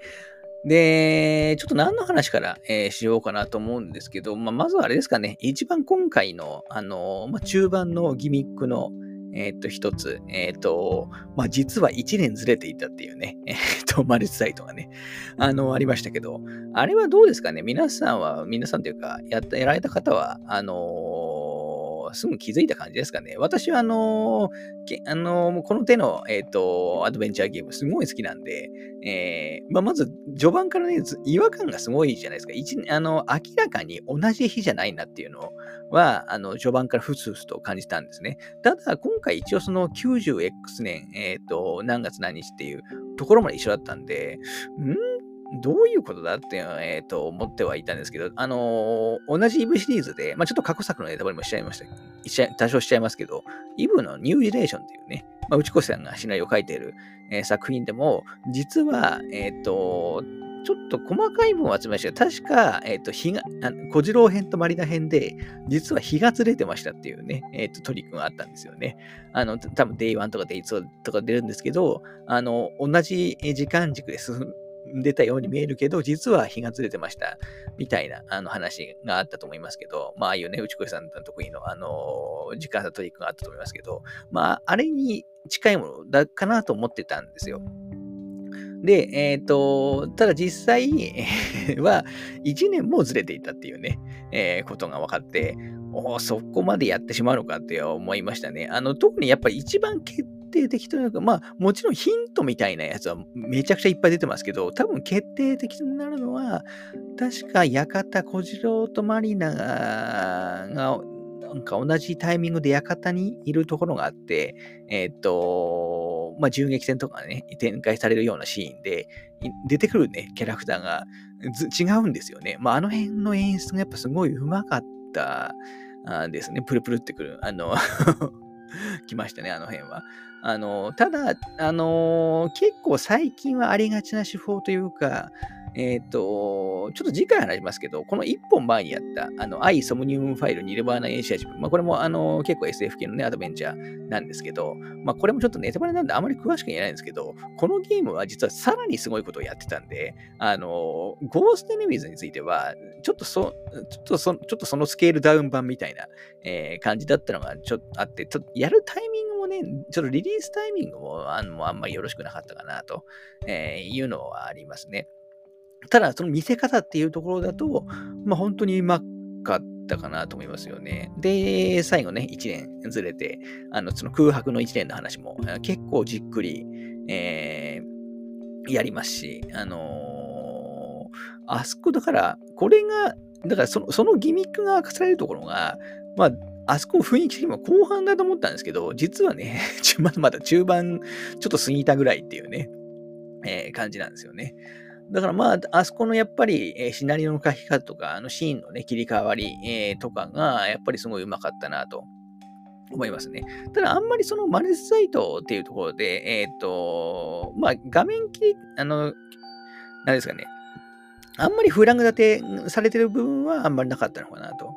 で、ちょっと何の話から、えー、しようかなと思うんですけど、まあ、まずはあれですかね、一番今回の、あのまあ、中盤のギミックの、えっ、と、一つ、えっ、と、まあ、実は1年ずれていたっていうね、えっ、と、マルチサイトがね、あの、ありましたけど、あれはどうですかね？皆さんは、皆さんというか、やった、やられた方は、あのすぐ気づいた感じですかね。私はあのー、あのー、この手の、えっ、ー、と、アドベンチャーゲームすごい好きなんで、えまあ、まず序盤からね、違和感がすごいじゃないですか。一あの明らかに同じ日じゃないなっていうのは、あの序盤からふつふつと感じたんですね。ただ、今回一応その 90X 年、えっ、と、何月何日っていうところまで一緒だったんで、んどういうことだって、えー、と思ってはいたんですけど、あのー、同じイブシリーズで、まあ、ちょっと過去作のネタバレもしちゃいました、多少しちゃいますけど、イブのニュージレーションっていうね、まあ、内越さんがシナリオを書いている、えー、作品でも、実は、えっ、ー、と、ちょっと細かい分を集めましたけど、確か、えっ、ー、と、日が、小次郎編とマリナ編で、実は日がずれてましたっていうね、えっ、ー、と、トリックがあったんですよね。あの、多分 Day1 とか Day2 とか出るんですけど、あの、同じ時間軸で進出たように見えるけど、実は日がずれてました、みたいなあの話があったと思いますけど、まあ、ああいうね、内越さんの得意の、あの時間差トリックがあったと思いますけど、まあ、あれに近いものだかなと思ってたんですよ。で、えっ、ー、と、ただ実際 は1年もずれていたっていうね、えー、ことが分かって、おそこまでやってしまうのかって思いましたね。あの、特にやっぱり一番決定的というか、まあ、もちろんヒントみたいなやつはめちゃくちゃいっぱい出てますけど、多分決定的になるのは、確か館小次郎とマリナが、なんか同じタイミングで館にいるところがあって、えっ、ー、と、まあ、銃撃戦とかね、展開されるようなシーンで、出てくるね、キャラクターが違うんですよね。まあ、あの辺の演出がやっぱすごい上手かったですね。プルプルってくる。あの 来ましたね、あの辺は。あの、ただ、あの結構最近はありがちな手法というか、えっ、ー、と、ちょっと次回話しますけど、この1本前にやった、あの、アイ・ソムニウムファイル・ニルバーナ・エンシアジブ。まあ、これも、あの、結構 SF 系のね、アドベンチャーなんですけど、まあ、これもちょっとネタバレなんであまり詳しく言えないんですけど、このゲームは実はさらにすごいことをやってたんで、あの、ゴースト・エネミーズについては、ちょっとそ、ちょっとそ、ちょっとそのスケールダウン版みたいな、えー、感じだったのがちょっとあって、ちょっとやるタイミングね、ちょっとリリースタイミングもあのあんまりよろしくなかったかなと、え、いうのはありますね。ただ、その見せ方っていうところだと、まあ、本当にうまかったかなと思いますよね。で、最後ね、1年ずれて、あの、その空白の1年の話も結構じっくり、えー、やりますし、あのー、あそこだから、これが、だからそのそのギミックが明かされるところが、まあ、あそこ雰囲気的にも後半だと思ったんですけど、実はね、まだまだ中盤ちょっと過ぎたぐらいっていうね、えー、感じなんですよね。だからまあ、あそこのやっぱり、えー、シナリオの書き方とか、あのシーンのね、切り替わり、えー、とかが、やっぱりすごいうまかったなと思いますね。ただ、あんまりそのマネスサイトっていうところで、えっ、ー、と、まあ、画面切り、あの、何ですかね。あんまりフラグ立てされてる部分はあんまりなかったのかなと。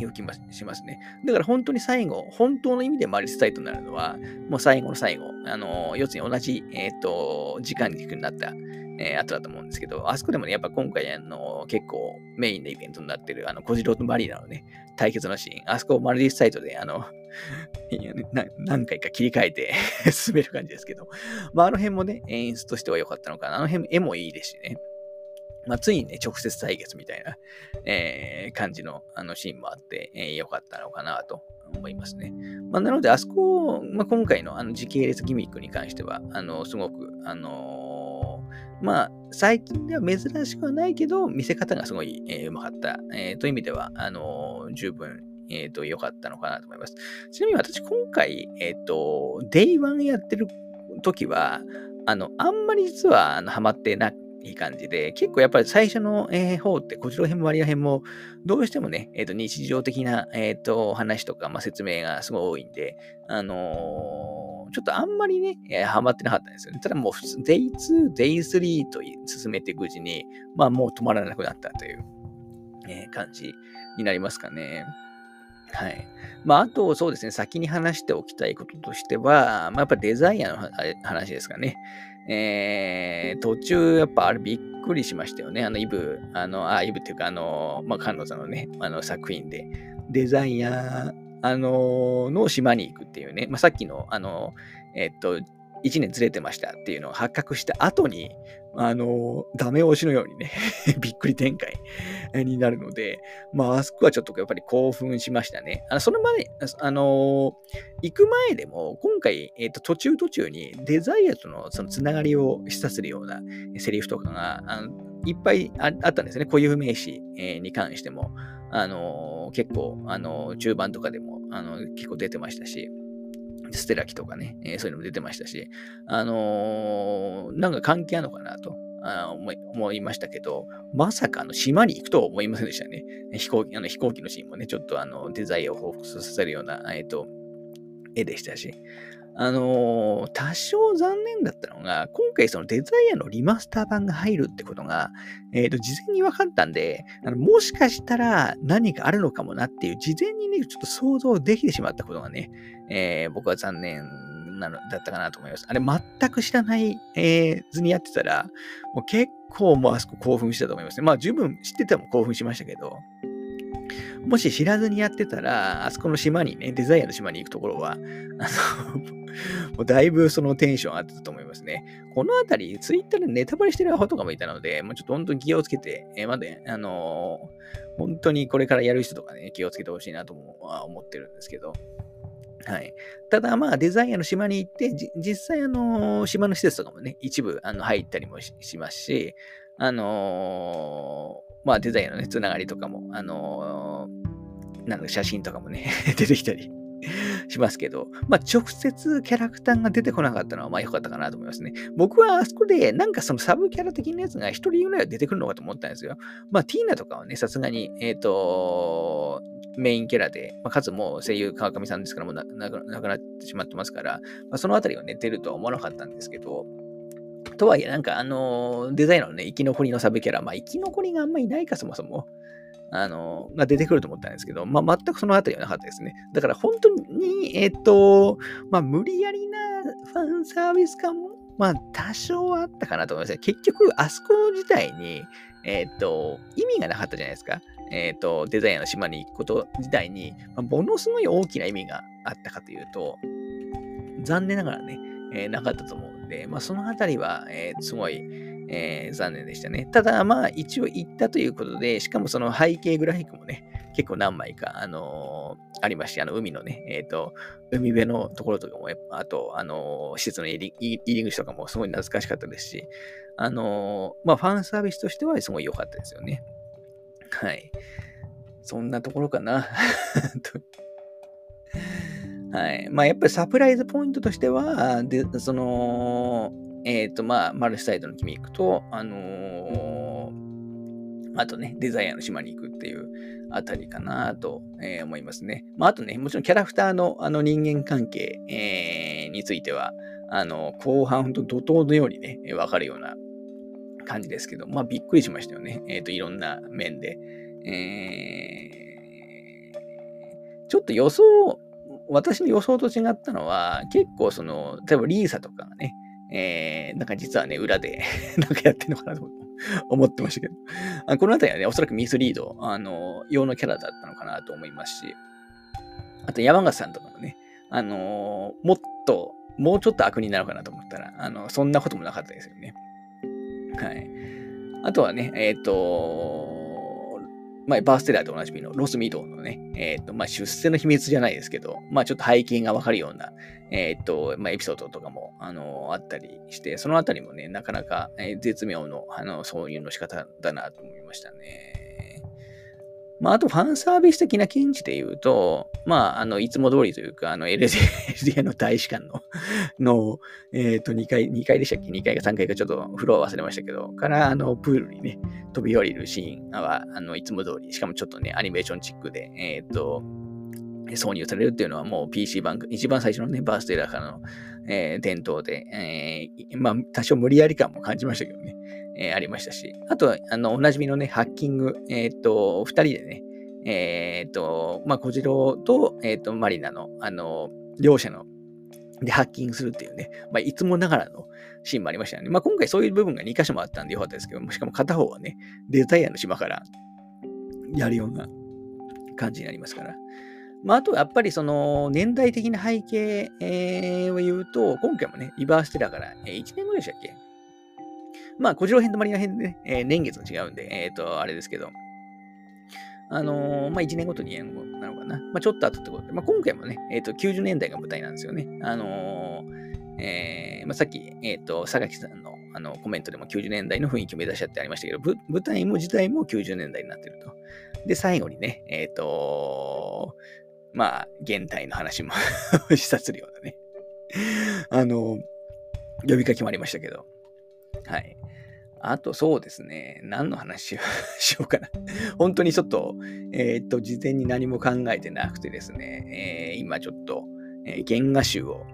いう気もしますね。だから本当に最後、本当の意味でマリスサイトになるのは、もう最後の最後、あの、要するに同じ、えっ、ー、と、時間軸になった、えー、後だと思うんですけど、あそこでもね、やっぱ今回、あの、結構メインのイベントになってる、あの、小次郎とマリーナのね、対決のシーン、あそこマルディスサイトで、あの、何回か切り替えて 進める感じですけど、まあ、あの辺もね、演出としては良かったのかな。あの辺、絵もいいですしね。まあ、ついにね、直接対決みたいな、えー、感じのあのシーンもあって、えー、よかったのかなと思いますね。まあ、なので、あそこ、まあ、今回のあの時系列ギミックに関しては、あの、すごく、あのー、まあ、最近では珍しくはないけど、見せ方がすごい、えー、うまかった、えー、という意味では、あのー、十分、えっ、と、良かったのかなと思います。ちなみに私、今回、えっ、と、Day1 やってる時は、あの、あんまり実は、あの、ハマってなくいい感じで、結構やっぱり最初の、えー、方って、こちら辺も割合編も、どうしてもね、え、ー、と、日常的な、え、ー、と、話とか、まあ、説明がすごい多いんで、あのー、ちょっとあんまりね、えー、ハマってなかったんですよね。ただもう、Day2、Day3 と進めていくうちに、まあ、もう止まらなくなったという、えー、感じになりますかね。はい。まあ、あと、そうですね、先に話しておきたいこととしては、まあ、やっぱデザイアの話ですかね。えー、途中、やっぱあれびっくりしましたよね。あの、イブ、あの、あ、イブっていうか、あの、まあ、菅野さんのね、あの作品で、デザイア、あの、の島に行くっていうね、まあ、さっきの、あの、えっと、1年ずれてましたっていうのを発覚した後に、あの、ダメ押しのようにね びっくり展開になるので、まあ、あそこはちょっとやっぱり興奮しましたね。あのその場で、あの、行く前でも、今回、えっ、と、途中途中にデザイアとのそのつながりを示唆するようなセリフとかが、あのいっぱいあったんですね。固有名詞、えに関しても。あの、結構、あの、中盤とかでも、あの、結構出てましたし。ステラキとかね、えー、そういうのも出てましたし、あのー、なんか関係あるのかなと。あ思い思いましたけど、まさかの島に行くとは思いませんでしたね。飛行機あの飛行機のシーンもね、ちょっとあのデザインを彷彿させるような、えーと、絵でしたし、あのー、多少残念だったのが、今回そのデザイアのリマスター版が入るってことが、えっ、ー、と、事前に分かったんで、あのもしかしたら何かあるのかもなっていう、事前にね、ちょっと想像できてしまったことがね、えー、僕は残念なのだったかなと思います。あれ、全く知らない、えー、図にやってたら、もう結構もうあそこ興奮したと思いますね。まあ、十分知ってても興奮しましたけど、もし知らずにやってたら、あそこの島にね、デザイアの島に行くところは、あの もうだいぶそのテンション上がってたと思いますね。このあたり、ツイッターでネタバレしてるアホとかもいたので、もうちょっと本当に気をつけて、えー、まで、あのー、本当にこれからやる人とかね、気をつけてほしいなとは思ってるんですけど。はい。ただ、まあ、デザイアの島に行って、実際、あのー、島の施設とかもね、一部、あの、入ったりもしますし、あのまあ、デザインのね、つながりとかも、あのー、なんか写真とかもね 出てきたり しますけど、まあ、直接キャラクターが出てこなかったのは、まあ、良かったかなと思いますね。僕はあそこで、なんかそのサブキャラ的なやつが一人ぐらいは出てくるのかと思ったんですよ。まあ、ティーナとかはね、さすがに、えっ、ー、と、メインキャラで、まあ、かつもう声優川上さんですから、もう亡くなってしまってますから、まあ、そのあたりはね、出るとは思わなかったんですけど、とはいえ、なんかあのデザイナーのね、生き残りのサブキャラ、まあ生き残りがあんまいないか、そもそも。あの、が出てくると思ったんですけど、まあ、全くそのあたりはなかったですね。だから本当に、えっ、ー、と、まあ、無理やりなファンサービス感も、まあ、多少はあったかなと思いますね。結局、あそこ自体に、えっ、ー、と、意味がなかったじゃないですか。えっ、ー、と、デザインの島に行くこと自体に、まあ、ものすごい大きな意味があったかというと、残念ながらね、え、なかったと思うで、まあ、そのあたりは、えー、すごい、えー、残念でしたね。ただ、まあ、一応行ったということで、しかもその背景グラフィックもね、結構何枚か、あのー、ありまして、あの、海のね、えっ、ー、と、海辺のところとかも、あと、あの施設の入り入り口とかもすごい懐かしかったですし、あのまあ、ファンサービスとしてはすごい良かったですよね。はい。そんなところかな。はい。まあ、やっぱりサプライズポイントとしては、で、その、えっ、ー、と、まあ、マルシサイドの君行くと、あのー、あとね、デザイアの島に行くっていうあたりかなと、えー、思いますね。まあ、あとね、もちろんキャラクターのあの人間関係、え、については、あの、後半、ほんと怒涛のようにね、わかるような感じですけど、まあ、びっくりしましたよね。えっ、と、いろんな面で。えー、ちょっと予想、私の予想と違ったのは、結構その、例えばリーサとかがね、えー、なんか実はね、裏で なんかやってんのかなと思ってましたけどあ。このあたりはね、おそらくミスリード、あの、用のキャラだったのかなと思いますし、あと山形さんとかもね、あの、もっと、もうちょっと悪になるかなと思ったら、あの、そんなこともなかったですよね。はい。あとはね、えっ、ー、と、まあ、バーステラーとおなじみのロスミドのね、えっ、ー、と、まあ、出世の秘密じゃないですけど、まあ、ちょっと背景がわかるような、えっ、ー、と、まあ、エピソードとかも、あの、あったりして、そのあたりもね、なかなか、えー、絶妙の、あの、挿入の仕方だなと思いましたね。まあ、あとファンサービス的な見地で言うと、まあ、あの、いつも通りというか、あの、LDA の大使館のの、えっ、ー、と、2階、2階でしたっけ ?2 階か3階かちょっとフロア忘れましたけど、から、あの、プールにね、飛び降りるシーンは、あの、いつも通り、しかもちょっとね、アニメーションチックで、えっ、ー、と、挿入されるっていうのはもう PC 版、一番最初のね、バースデーラからの、えー、伝統で、えー、まあ、多少無理やり感も感じましたけどね。えー、ありましたし、あとは、あの、おなじみのね、ハッキング、えっ、と、二人でね、えっ、と、まあ、小次郎と、えっ、と、マリナの、あの、両者の、で、ハッキングするっていうね、まあ、いつもながらのシーンもありましたよね。まあ、今回そういう部分が2箇所もあったんでよかったですけども、しかも片方はね、デザイアの島からやるような感じになりますから。まあ、あとやっぱりその年代的な背景、えー、を言うと、今回もね、リバーステラから、えー、1年後でしたっけまあ、小次郎編とマリナ編でね、えー、年月が違うんで、えっ、ー、と、あれですけど、あのー、まあ、1年ごとに年後なのかな。まあ、ちょっと後ってことで、まあ、今回もね、えっ、ー、と、90年代が舞台なんですよね。あのー、えー、まあ、さっき、えっ、と、榊さんのあのコメントでも90年代の雰囲気を目指しちゃってありましたけど、舞台も時代も90年代になってると。で、最後にね、えっ、と、まあ、現代の話も 示唆するようなね、あの、呼びかけもありましたけど、はい。あとそうですね、何の話をしようかな。本当にちょっと、えー、っと、事前に何も考えてなくてですね、えー、今ちょっと、えー、原画集を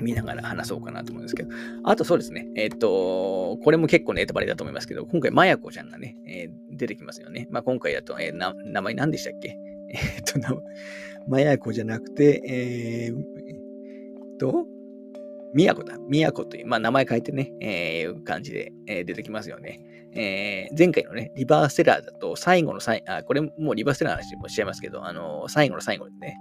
見ながら話そうかなと思うんですけど、あとそうですね、えっと、これも結構ネタバレだと思いますけど、今回、まやこちゃんがね、え出てきますよね。まあ、今回だと、えな名前何でしたっけ？えっと、まやこじゃなくて、えー、と、宮古だ。宮古という、まあ名前変えてね、えー、感じで、えー、出てきますよね。えー、前回のね、リバーセラーだと、最後の最あ、これもうリバーセラーの話もしちゃいますけど、あのー、最後の最後にね、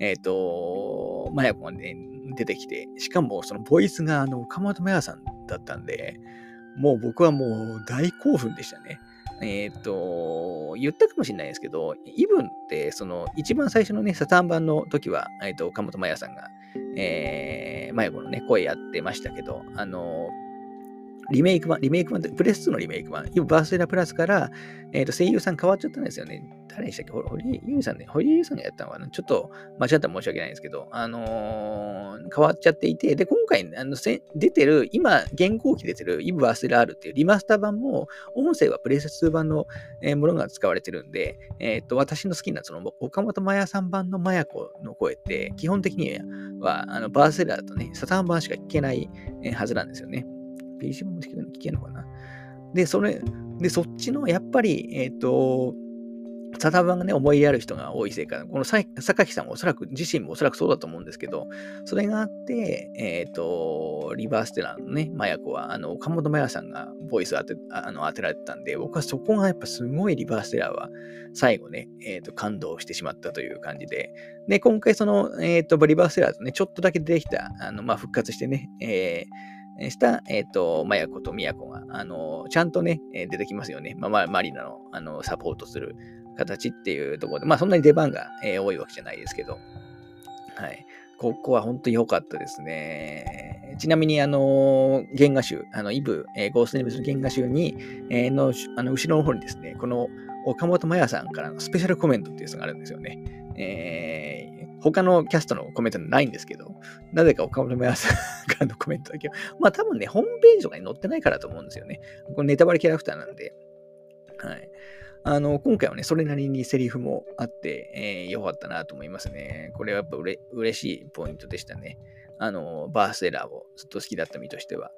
えっ、ー、と、マヤコがね、出てきて、しかもそのボイスが、あの、岡本マヤさんだったんで、もう僕はもう大興奮でしたね。えっ、ー、と、言ったかもしれないですけど、イブンって、その、一番最初のね、サターン版の時は、えっ、ー、と、岡本麻也さんが、えー、迷子のね、声やってましたけど、あの、リメイク版、リメイク版プレス2のリメイク版、今、バースデラプラスから、えっ、ー、と、声優さん変わっちゃったんですよね。誰でしたっけ？堀井優さんね、堀井優さんがやったのかな？ちょっと間違ったら申し訳ないんですけど、あのー、変わっちゃっていて、で、今回、あのせ出てる、今、現行機出てるイブ・アスデラールっていうリマスター版も、音声はプレス2版の、え、ものが使われてるんで、えっ、と、私の好きなその岡本麻也さん版の麻也子の声って、基本的には、あのバーセラーとね、サタン版しか聞けない、はずなんですよね。PC も聞けるのかな。で、それ、で、そっちの、やっぱり、えっ、ー、と、サタバンがね、思い入れある人が多いせいか、この榊さんもおそらく、自身もおそらくそうだと思うんですけど、それがあって、えっ、ー、と、リバーステラーのね、マヤ子は、あの、岡本麻也さんがボイス当てあの当てられてたんで、僕はそこがやっぱすごいリバーステラーは、最後ね、えっ、ー、と、感動してしまったという感じで、で、今回その、えっ、ー、と、リバーステラーとね、ちょっとだけ出てきた、あの、まあ、復活してね、えー、した、えっ、ー、と、マヤコとミヤコが、あの、ちゃんとね、出てきますよね。まあ、マリナの、あの、サポートする形っていうところで、まあ、そんなに出番が、えー、多いわけじゃないですけど、はい。ここは本当に良かったですね。ちなみに、あの、原画集、あの、イブ、えー、ゴーストネームズの原画集に、えー、の、あの、後ろの方にですね、この岡本麻也さんからのスペシャルコメントっていうのがあるんですよね。えー、他のキャストのコメントないんですけど、なぜか岡本麻也さんからのコメントだけはまあ多分ね、ホームページとかに載ってないからと思うんですよね。これネタバレキャラクターなんで。はい。あの、今回はね、それなりにセリフもあって、えー、よかったなと思いますね。これはやっぱうれ嬉しいポイントでしたね。あの、バースエラーをずっと好きだった身としては。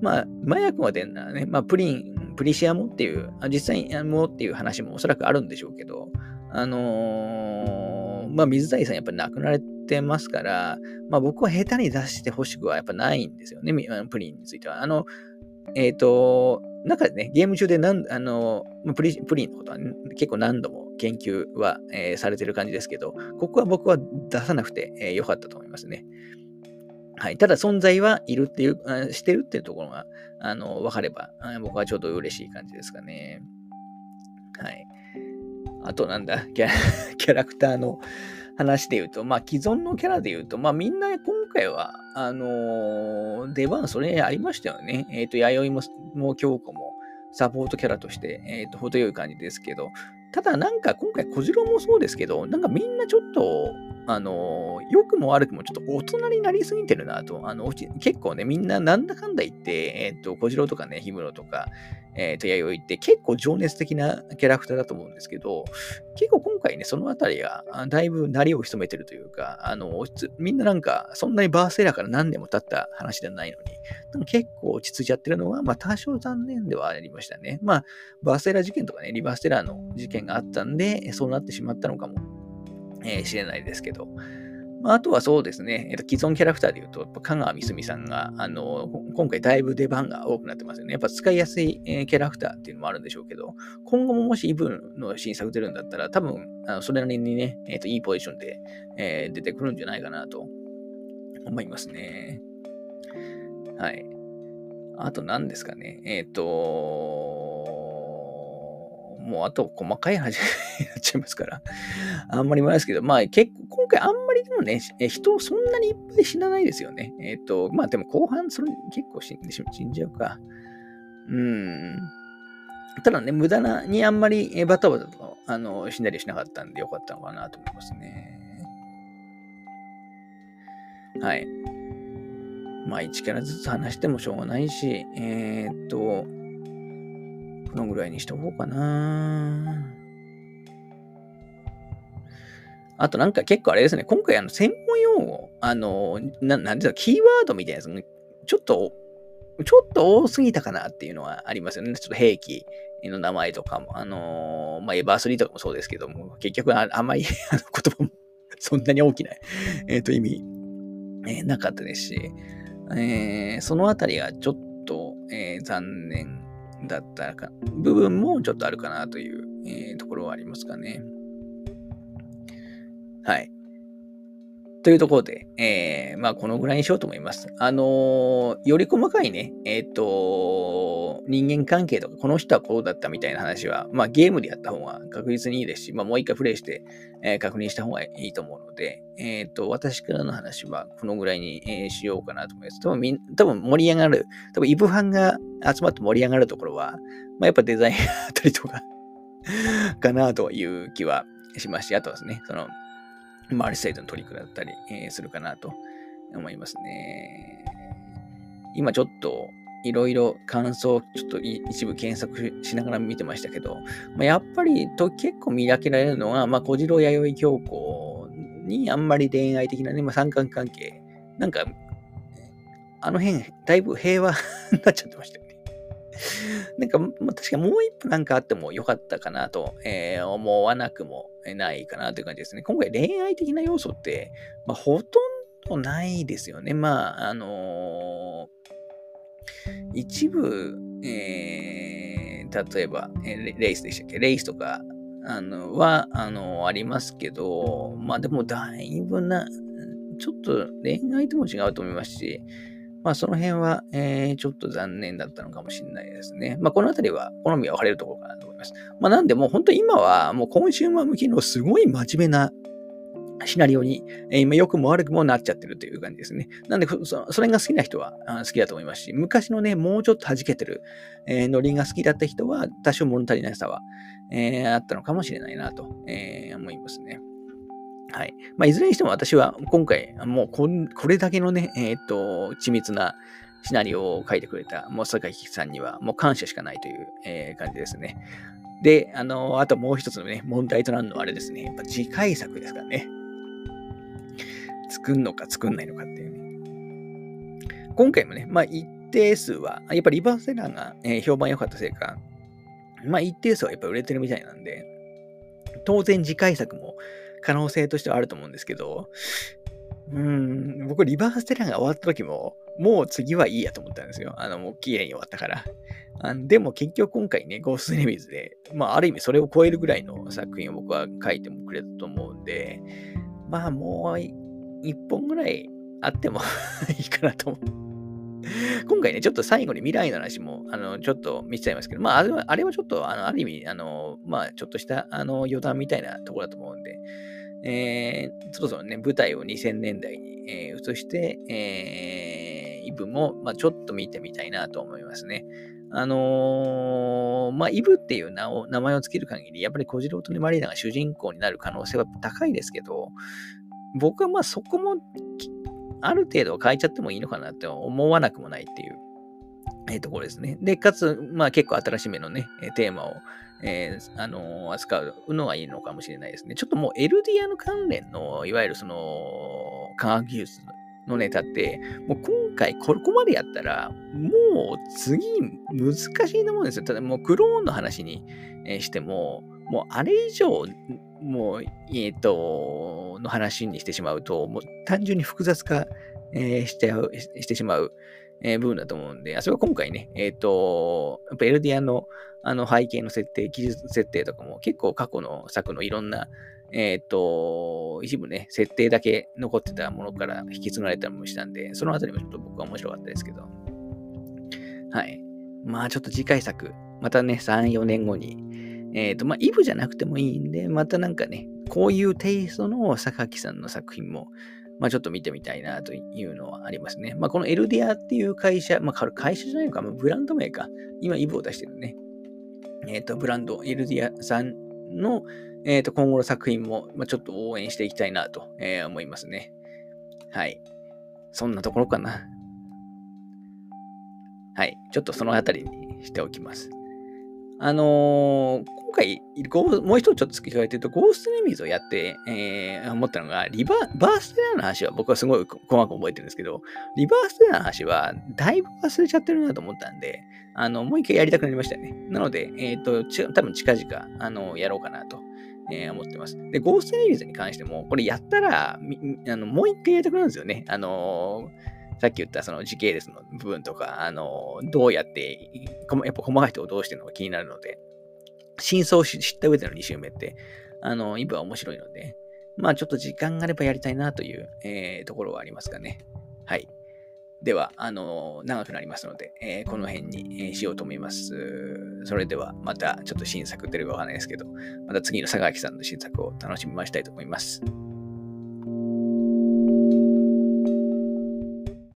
まあ、麻薬が出んならね、まあ、プリン、プリシアもっていう、実際にもっていう話もおそらくあるんでしょうけど、あのーまあ、水谷さんやっぱり亡くなられてますから、まあ、僕は下手に出してほしくはやっぱないんですよね、プリンについては。あの、えっ、ー、と、中でね、ゲーム中で何、あの、プリプリンのことは、ね、結構何度も研究は、えー、されてる感じですけど、ここは僕は出さなくて、えー、よかったと思いますね。はい。ただ存在はいるっていう、してるっていうところが、あの、分かれば、僕はちょっと嬉しい感じですかね。はい。あとなんだ、キャラクターの話で言うと、まあ既存のキャラで言うと、まあみんな今回は、あのー、出番それありましたよね。えっ、ー、と、弥生も、もう京子もサポートキャラとして、えっ、ー、と、程よい感じですけど、ただなんか今回小次郎もそうですけど、なんかみんなちょっと、あの、良くも悪くもちょっと大人になりすぎてるなと。あの、結構ね、みんななんだかんだ言って、えっ、と、小次郎とかね、氷室とか、えっ、と、弥生って結構情熱的なキャラクターだと思うんですけど、結構今回ね、そのあたりが、だいぶなりを潜めてるというか、あの、みんななんか、そんなにバーセラーから何年も経った話ではないのに、でも結構落ち着いちゃってるのは、まあ多少残念ではありましたね。まあ、バーセラー事件とかね、リバーセラーの事件があったんで、そうなってしまったのかもえー、知れないですけど。まあ、とはそうですね、えっと、既存キャラクターで言うと、香川みすみさんが、あの、今回だいぶ出番が多くなってますよね。やっぱ使いやすい、え、キャラクターっていうのもあるんでしょうけど、今後ももしイブの新作出るんだったら、多分、あのそれなりにね、えっ、と、いいポジションで、えー、出てくるんじゃないかなと思いますね。はい。あと何ですかね。えっ、と、もうあと細かい話になっちゃいますから、あんまりもないですけど、まあ結構、今回あんまりでもね、人そんなにいっぱい死なないですよね。えっ、ー、と、まあでも後半それ結構死んでし死んじゃうか。うん。ただね、無駄なにあんまりバタバタとあの死んだりしなかったんでよかったのかなと思いますね。はい。まあ1キャラずつ話してもしょうがないし、えー、っと、このぐらいにしとこうかな。あとなんか結構あれですね、今回あの専門用語、あの、ななんていうの、キーワードみたいなやつがちょっと、ちょっと多すぎたかなっていうのはありますよね。ちょっと兵器の名前とかも、あのー、まあ、エバースリーとかもそうですけども、結局ああんまり あの言葉もそんなに大きな、えっ、と、意味、えー、なかったですし、えー、そのあたりがちょっと、えー、残念だったか、部分もちょっとあるかなという、えー、ところはありますかね。はい。というところで、えー、まあ、このぐらいにしようと思います。あのー、より細かいね、えっ、ー、と、人間関係とか、この人はこうだったみたいな話は、まあ、ゲームでやった方が確実にいいですし、まあ、もう一回プレイして、え確認した方がいいと思うので、えっ、と、私からの話はこのぐらいに、えしようかなと思います。多分みん、多分盛り上がる、多分イブファンが集まって盛り上がるところは、まあ、やっぱデザインあたりとかかなという気はしますし、あとはですね、その、マルセイドのトリックだったり、えー、するかなと思いますね。今ちょっといろいろ感想、ちょっと一部検索しながら見てましたけど、まあ、やっぱりと結構見分けられるのは、まあ、小次郎弥生教皇にあんまり恋愛的なね、まあ、三角関係、なんか、あの辺、だいぶ平和になっちゃってました。なんか、まあ、確かもう一歩なんかあってもよかったかなと、えー、思わなくもないかなという感じですね。今回恋愛的な要素って、まあ、ほとんどないですよね。まあ、あのー一部、えー、例えば、えレイスでしたっけ？レイスとか、あの、は、あの、ありますけど、まあでもだいぶな、ちょっと恋愛とも違うと思いますし、まあその辺は、えー、ちょっと残念だったのかもしれないですね。まあこのあたりは好みが分かれるところかなと思います。まあなんでもう本当今はもうコンシューマー向きのすごい真面目なシナリオに、えー、今良くも悪くもなっちゃってるという感じですね。なんで、それが好きな人は好きだと思いますし、昔のね、もうちょっと弾けてる、えー、ノリが好きだった人は、多少物足りなさは、えー、あったのかもしれないなと、えー、思いますね。はい。まあ、いずれにしても私は今回、もうここれだけのね、えっ、と、緻密なシナリオを書いてくれた、もう坂木さんにはもう感謝しかないという、えー、感じですね。で、あの、あともう一つのね、問題となるのはあれですね。やっぱ次回作ですからね。作んのか作んないのかっていうね。今回もね、まあ一定数は、やっぱリバースセラーが、えー、評判良かったせいか、まあ一定数はやっぱ売れてるみたいなんで、当然次回作も可能性としてはあると思うんですけど、うん、僕リバーステラーが終わった時も、もう次はいいやと思ったんですよ。あの、もう綺麗に終わったから。あでも結局今回ね、ゴーストネミズで、まあある意味それを超えるぐらいの作品を僕は書いてもくれたと思うんで、まあもう1本ぐらいあっても いいかなと思う。今回ね、ちょっと最後に未来の話も、あの、ちょっと見せちゃいますけど、まあ、あれはあれはちょっと、あの、ある意味、あの、まあ、ちょっとした、あの、余談みたいなところだと思うんで、えー、そろそろね、舞台を2000年代に、えー、移して、えー、イブも、まあ、ちょっと見てみたいなと思いますね。あのー、まあ、イブっていう名を、名前を付ける限り、やっぱり小次郎とね、マリーナが主人公になる可能性は高いですけど、僕はまあそこもある程度変えちゃってもいいのかなって思わなくもないっていう、えー、ところですね。で、かつ、まあ結構新しめのね、テーマを、えー、あのー、扱うのがいいのかもしれないですね。ちょっともうエルディアの関連の、いわゆるその、科学技術のネタって、もう今回ここまでやったら、もう次難しいと思うんですよ。ただもうクローンの話にしても、もうあれ以上もう、えっ、ー、と、の話にしてしまうと、もう単純に複雑化、えー、しちゃうしてしまう、えー、部分だと思うんで、あそれは今回ね、えっ、ー、と、やっぱエルディアのあの背景の設定、技術設定とかも結構過去の作のいろんな、えっ、と、一部ね、設定だけ残ってたものから引き継がれたりもしたんで、そのあたりもちょっと僕は面白かったですけど。はい。まあちょっと次回作、またね、3、4年後に、えっ、ー、と、まあ、イブじゃなくてもいいんで、またなんかね、こういうテイストの榊さんの作品も、まあ、ちょっと見てみたいなというのはありますね。まあ、このエルディアっていう会社、まあ、会社じゃないのか、まあ、ブランド名か。今、イブを出してるね。えっ、ー、と、ブランド、エルディアさんの、え、ー、と、今後の作品も、まあ、ちょっと応援していきたいなと、えー、思いますね。はい。そんなところかな。はい。ちょっとそのあたりにしておきます。あのー、今回、もう一つちょっと付け加えてると、ゴーストネミーズをやって、えー、思ったのが、リバー、バーステラーの話は僕はすごい細かく覚えてるんですけど、リバーステラーの話はだいぶ忘れちゃってるなと思ったんで、あの、もう一回やりたくなりましたよね。なので、えっ、ー、と、多分近々、あの、やろうかなと。えー、思ってます。で、ゴーストネミーズに関しても、これやったら、あのもう一回やりたくなるんですよね。あのさっき言ったその時系列の部分とか、あの、どうやって、やっぱ細かい人をどうしてるのか気になるので、真相を知った上での2周目って、あの、今は面白いので、まあちょっと時間があればやりたいなという、えー、ところはありますかね。はい。では、あの、長くなりますので、えー、この辺に、え、しようと思います。それでは、またちょっと新作出るかわかんないですけど、また次の佐川木さんの新作を楽しみましたいと思います。